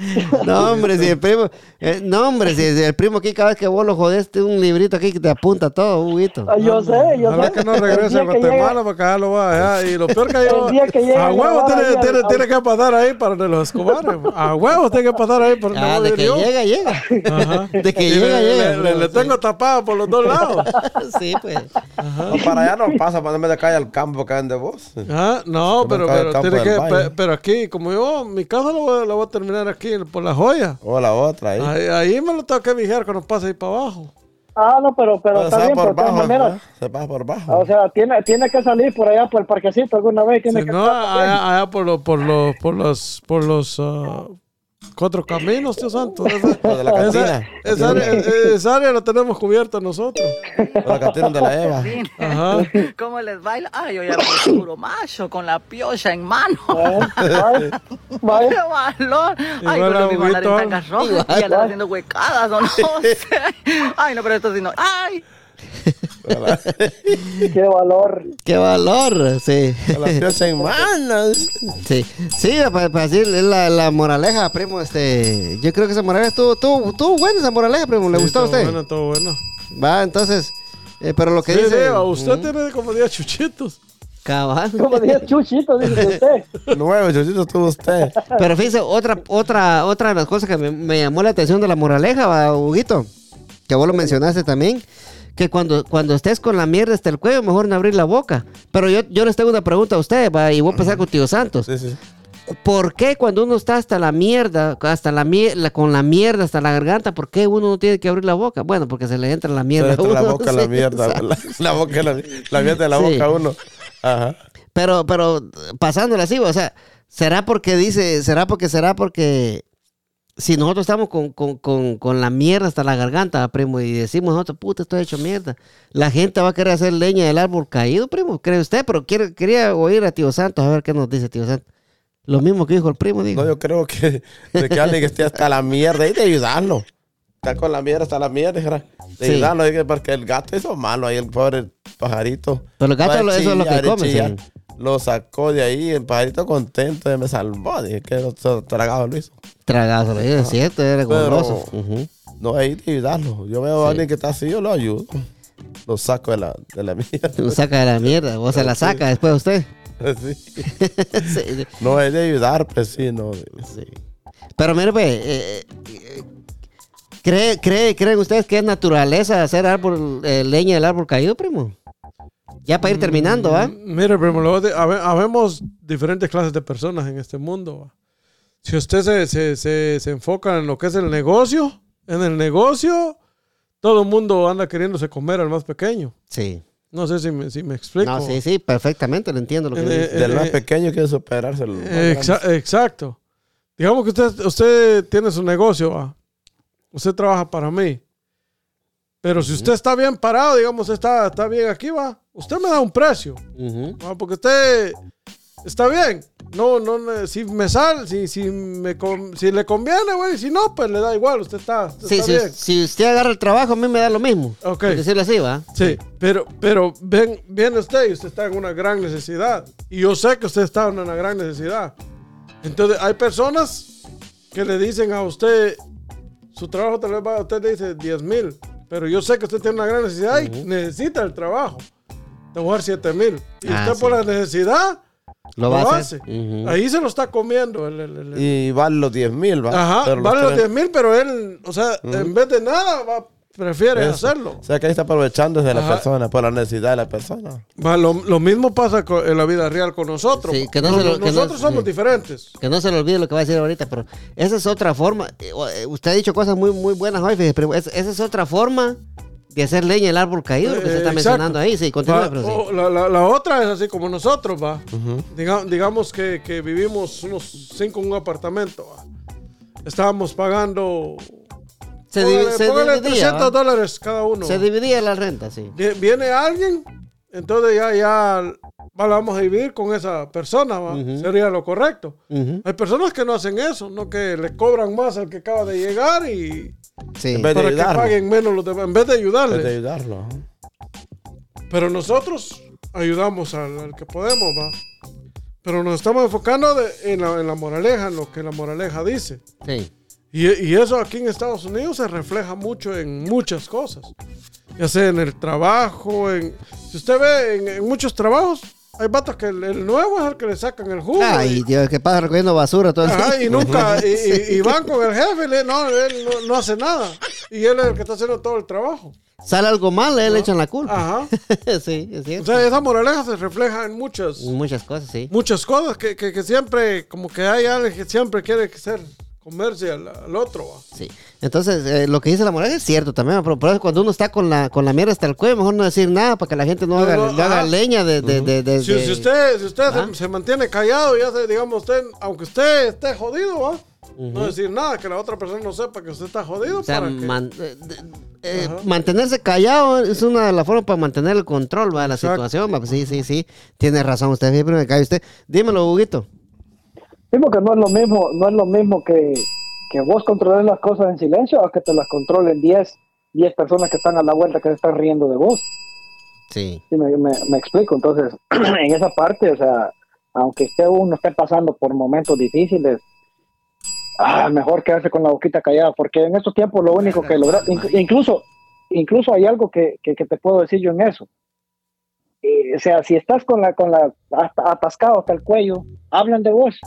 No, hombre, si el primo. eh, no, hombre, si el primo aquí, cada vez que vos lo jodés, tiene un librito aquí que te apunta todo, Huguito. Ah, yo sé, yo Ojalá sé. que no regrese a que Guatemala llegue- porque allá lo va a dejar. Y lo peor que yo. Llegue A huevo tiene, tiene, tiene que pasar ahí para de los Escobares. A huevo tiene que pasar ahí para Ah, donde de que yo. llega, llega. Ajá. De que Y llega, le, llega. le- le- le tengo tapado por los dos lados. Sí, pues. No, para allá no pasa, para no me cae al campo que de vos. Ah, no, pero, tiene que, pero aquí, como yo, mi casa lo voy, la voy a terminar aquí por la joya. O la otra ahí. Ahí, ahí me lo tengo que vigilar cuando pase ahí para abajo. Ah, no, pero, pero Pero está bien, por de todas bajo. maneras, ¿eh? Se pasa por bajo. o sea, tiene, tiene que salir por allá por el parquecito alguna vez, tiene Si que no, allá, allá por, los por, los por los, por los ah, cuatro caminos, Dios santo. Esa, de la esa, cantina. esa área, esa área la tenemos cubierta nosotros. Por la cantina de la Eva. Ajá. ¿Cómo les baila? Ay, yo ya soy puro macho con la piocha en mano. ¿Eh? Vaya, ¡Qué valor! Ay, pero a lo mismo andar en tacas rojas y andar haciendo huecadas o no sé. Ay, no, pero esto sí no. ¡Ay! Qué valor. Qué valor, sí. Con la piocha en manos. Sí, sí, para, para decir la, la moraleja, primo, este, yo creo que esa moraleja estuvo, estuvo, estuvo buena esa moraleja, primo, ¿le Sí, gustó a todo usted? bueno, todo bueno. Va, entonces, eh, pero lo que Sí, dice... a usted Mm, tiene como 10 chuchitos. Cabal. Como dije, chuchito, dice usted. Nueve chuchitos tuvo usted. Pero fíjese, otra, otra, otra de las cosas que me, me llamó la atención de la moraleja, va, Huguito, que vos lo mencionaste también, que cuando, cuando estés con la mierda hasta el cuello, mejor no abrir la boca. Pero yo, yo les tengo una pregunta a ustedes, va, y voy a empezar con Tío Santos. Sí, sí. ¿Por qué cuando uno está hasta la mierda, hasta la, la- con la mierda hasta la garganta, por qué uno no tiene que abrir la boca? Bueno, porque se le entra la Se mierda. le a entra la uno, boca la sí, mierda. exacto. La, la boca, la, la mierda de la boca a uno. Ajá. Pero, pero pasándola así, o sea, ¿será porque dice, será porque, será porque si nosotros estamos con, con, con, con la mierda hasta la garganta, primo, y decimos nosotros, puta, estoy hecho mierda, la gente va a querer hacer leña del árbol caído, primo, cree usted, pero quiere, quería oír a Tío Santos, a ver qué nos dice Tío Santos. Lo mismo que dijo el primo, digo. No, yo creo que de que alguien que esté hasta la mierda y de ayudarlo. Está con la mierda hasta la mierda, hija. De Sí. ayudarlo, porque el gato hizo malo ahí, el pobre pajarito. Pero el gato eso es lo que come, sí. Lo sacó de ahí, el pajarito contento, me salvó. Dije que no se tragado lo hizo. Lo es cierto, era Pero- goloso. Ujú. No, ahí de ayudarlo. Yo veo a Sí. alguien que está así, yo lo ayudo. Lo saco de la, de la mierda. Lo saca de la mierda, o se la saca después usted. Sí. Sí. No, es de ayudar, pues sí, no. Sí. Pero mire, pues, eh, eh, ¿cree, cree, ¿creen ustedes que es naturaleza hacer árbol, eh, leña del árbol caído, primo? Ya para ir terminando, ¿ah? Mm, Mire, primo, habemos diferentes clases de personas en este mundo. ¿va? Si usted se, se, se, se enfoca en lo que es el negocio, en el negocio, todo el mundo anda queriéndose comer al más pequeño. Sí. No sé si me, si me explico. No, sí, sí, perfectamente, lo entiendo lo que Eh, dice. eh, Del más eh, pequeño quiere superarse. Exa- grande. exacto. Digamos que usted, usted tiene su negocio, ¿va? usted trabaja para mí, Pero si usted está bien parado, digamos, está, está bien aquí, va, usted me da un precio. Ujú. ¿va? Porque usted está bien. No, no, si me sale, si, si, me, si le conviene, güey, si no, pues le da igual, usted está, usted Sí, está si, bien. si usted agarra el trabajo, a mí me da lo mismo. Ok. Por decirlo así, ¿va? Sí, pero, pero ven, viene usted y usted está en una gran necesidad. Y yo sé que usted está en una gran necesidad. Entonces, hay personas que le dicen a usted, su trabajo tal vez va, usted le dice 10 mil, pero yo sé que usted tiene una gran necesidad y necesita el trabajo. Te voy a dar 7 mil. Y Ah, usted por sí. la necesidad Lo lo, hace. hacer. Ujú. Ahí se lo está comiendo. el- el- el- Y vale los 10 mil, va. Ajá, Pero vale los tres- 10 mil, pero él, o sea, en vez de nada, va, prefiere Eso. hacerlo. O sea, que ahí está aprovechando de la Ajá. persona, por la necesidad de la persona. Va, lo, lo mismo pasa en la vida real con nosotros. Sí, que no Nos- se lo- que no- nosotros somos sí. diferentes. Que no se le olvide lo que va a decir ahorita, pero esa es otra forma. eh, eh, Usted ha dicho cosas muy, muy buenas hoy, pero es- esa es otra forma de hacer leña el árbol caído, lo que se Eh, está exacto. mencionando ahí. Sí, continúa, Va, pero sí. o la, la- la otra es así como nosotros, va. Diga- digamos que, que vivimos unos cinco en un apartamento. va. Estábamos pagando. Se, póngale, se póngale dividía. 300 ¿va? dólares cada uno. Se dividía la renta, sí. Vi- Viene alguien, entonces ya, ya la vamos a vivir con esa persona, va. Sería lo correcto. Hay personas que no hacen eso, no que le cobran más al que acaba de llegar y Sí. En vez de para que ayudarlo. paguen menos los demás, en vez de En ayudarle. vez de ayudarlo. Pero nosotros ayudamos al, al que podemos, va. Pero nos estamos enfocando de- en, la, en la moraleja, en lo que la moraleja dice. Sí. Y, y eso aquí en Estados Unidos se refleja mucho en muchas cosas. Ya sea en el trabajo, en... Si usted ve en, en muchos trabajos, hay vatos que el, el nuevo es el que le sacan el jugo. Ay, y- Dios, que pasa recogiendo basura todo el Ajá, día. y nunca, y, y- y van con el jefe, y le, no, él no, no hace nada. Y él es el que está haciendo todo el trabajo. Sale algo mal, él le echan la culpa. Ajá. sí, es O cierto. sea, esa moraleja se refleja en muchas, Muchas cosas, sí. muchas cosas que, que, que siempre, como que hay alguien que siempre quiere ser, comerse al, al otro. ¿va? Sí. Entonces, eh, lo que dice la moral es cierto también, pero por eso cuando uno está con la, con la mierda hasta el cuello, mejor no decir nada para que la gente no, No, haga, no, haga leña de... de, de, de- Si, usted, si usted ¿Ah? se, se mantiene callado, ya se, digamos, usted, aunque usted esté jodido, ¿va? no decir nada, que la otra persona no sepa que usted está jodido. o sea, para que- man- eh, eh, mantenerse callado es una de las formas para mantener el control ¿va? de la Exacto. situación. ¿va? Pues sí, sí, sí. Tiene razón usted. Siempre me cae usted. Dímelo, Huguito. Digo que no es lo mismo, no es lo mismo que, que vos controles las cosas en silencio o que te las controlen 10, 10 personas que están a la vuelta que se están riendo de vos. Sí. Sí, me, me- me explico. Entonces, en esa parte, o sea, aunque esté uno esté pasando por momentos difíciles, ah, mejor quedarse con la boquita callada, porque en estos tiempos lo único que logra, inc- incluso, incluso hay algo que, que, que te puedo decir yo en eso. Y, o sea, si estás con la, con la hasta- atascado hasta el cuello, hablan de vos.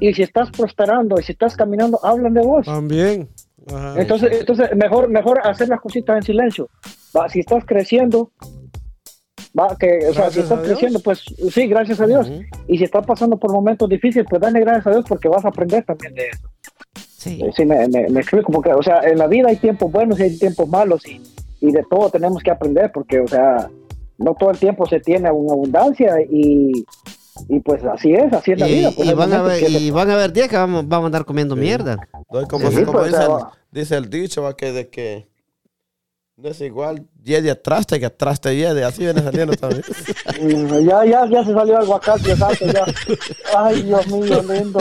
Y si estás prosperando y si estás caminando, hablan de vos. También. Ajá. Entonces, entonces mejor, mejor hacer las cositas en silencio. Va, si estás creciendo, va, que, o sea, si estás creciendo, pues sí, gracias a Dios. Y si estás pasando por momentos difíciles, pues dale gracias a Dios porque vas a aprender también de eso. Sí. Eh, Sí, me, me, me explico, porque, o sea, en la vida hay tiempos buenos y hay tiempos malos y, y de todo tenemos que aprender porque, o sea, no todo el tiempo se tiene una abundancia y, y pues así es, así es la Y, vida. pues, y van a ver, y van a ver días que vamos, vamos a andar comiendo mierda. Doy como, Sí, como pues, dice, o el, dice el dicho, va, que de que no es igual de traste que traste yede. Así viene saliendo también. Ya, ya, ya se salió el aguacate, exacto, ya. Ay, Dios mío, lindo.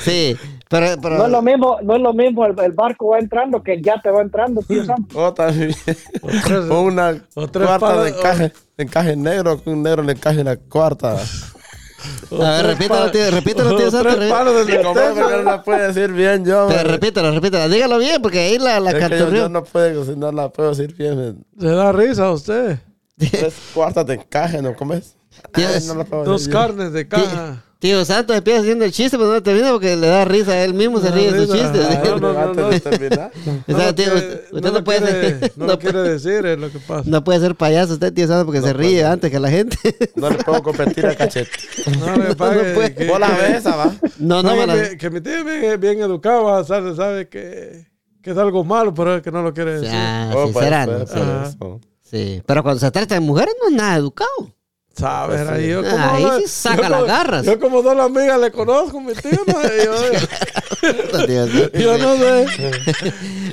Sí, pero, pero No es lo mismo, no es lo mismo el, el barco va entrando que ya te va entrando, tío Sam. O también. o una o cuarta palos- de encaje, de encaje negro, que un negro le encaje en la cuarta. A ver, repítalo, tío, repítalo, tío O Santos, tres re- palos de Como porque no la puede decir bien yo. pero man. repítalo, repítalo, dígalo bien, porque ahí la, la Es que yo, yo no puedo, si no la puedo decir bien. man. Se da risa a usted. Tres cuartas de encaje, ¿no comes? Ay, no la puedo Dos decir bien. carnes de Tí- caja. Tío Santos empieza haciendo el chiste, pero no termina porque le da risa a él mismo, se ríe de sus chistes. Ah, no, no, no. de terminar. O sea, lo tío, usted, usted no no, puede ser, no no, lo quiere decir, es lo que pasa. no puede ser payaso usted, tío Santos, porque se ríe antes que la gente. No le puedo competir a cachete. No le pague, puede. que- Vos la ves, va. No, no, No, me que, que mi tío es bien, bien educado, va, sabe, sabe que, que es algo malo, pero es que no lo quiere decir. Ah, Oh, sí, pues, será, pues, ¿no? pues. Sí, pero cuando se trata de mujeres no es nada educado. Sabes, ahí yo como... Ah, Ahí sí saca las garras. Yo como dos amigas le conozco, mi tío, no, yo, yo no sé.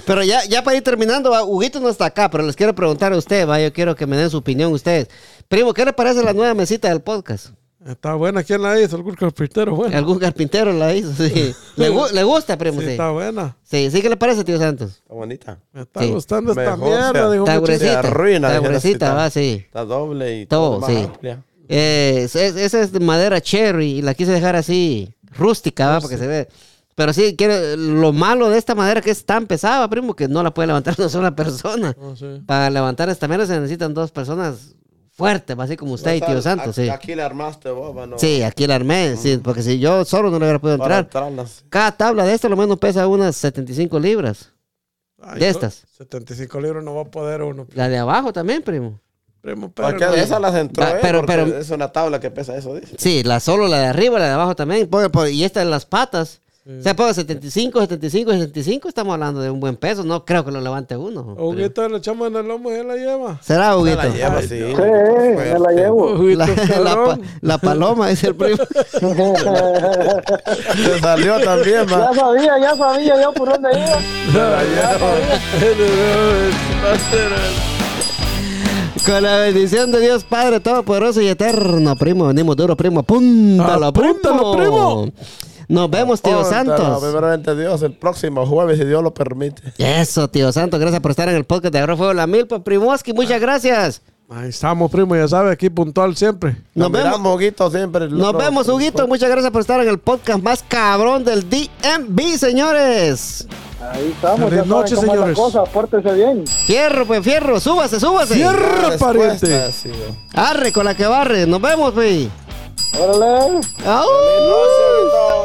Pero ya, ya para ir terminando, Huguito no está acá, pero les quiero preguntar a usted, va, yo quiero que me den su opinión ustedes. Primo, ¿qué le parece la nueva mesita del podcast? Está buena, ¿quién la hizo? Algún carpintero, bueno. Algún carpintero la hizo, sí. ¿Le, gu- le gusta, primo? Sí, Sí, está buena. sí, sí, ¿qué le parece, tío Santos? Está bonita. Me está Sí. gustando esta Mejor mierda, dijo Está gruesita, arruina, está gruesita, sí, va, está- sí. Está doble y Todo, todo, sí. amplia. Eh, es- es- esa es de madera cherry y la quise dejar así, rústica, ¿va? Porque se ve. Pero sí, quiero, lo malo de esta madera que es tan pesada, primo, que no la puede levantar una sola persona. Sé. Para levantar esta mierda se necesitan dos personas fuertes, así como usted y tío Santos, aquí, sí. Aquí le armaste, boba, ¿no? Sí, aquí la armé, sí, porque si yo solo no le hubiera podido entrar. Cada tabla de esto lo menos pesa unas 75 libras. Ay, De estas. 75 libros no va a poder uno. La de abajo también, primo. Primo, pero Porque no. esas las entró, Va, eh, pero- pero- es una tabla que pesa eso, dice. Sí, la solo la de arriba, la de abajo también. Y esta de las patas. O sea, pues 75, 75, 75, estamos hablando de un buen peso. No creo que lo levante uno. Huguito le echamos en el lomo y él la lleva. ¿Será, Se Huguito? la lleva, Ay, sí. Sí, me la llevo. Huguito, La, la la paloma es el primo. Se salió también, ya ma. sabía, ya sabía yo por dónde iba. Con la bendición de Dios Padre Todopoderoso y Eterno, primo. Venimos duro, primo. Apúntalo, Apúntalo, primo. Nos vemos, tío Santos. Primeramente Dios, el próximo jueves, si Dios lo permite. Eso, tío Santos. Gracias por estar en el podcast de Agarro Fuego la Milpa. Primoski, muchas gracias. Ahí estamos, primo, ya sabe, aquí puntual siempre. Nos Nos vemos. miramos, Huguito, siempre. Nos otro- vemos, Huguito. Muchas gracias por estar en el podcast más cabrón del DMV, señores. Ahí estamos, Feliz ya saben noche, cómo es la señores. cosa, pórtese bien. Fierro, pues fierro. Súbase, súbase. La ¡Cierra, respuesta, pariente! sí. Arre con la que barre. Nos vemos, güey. Órale. ¡Au!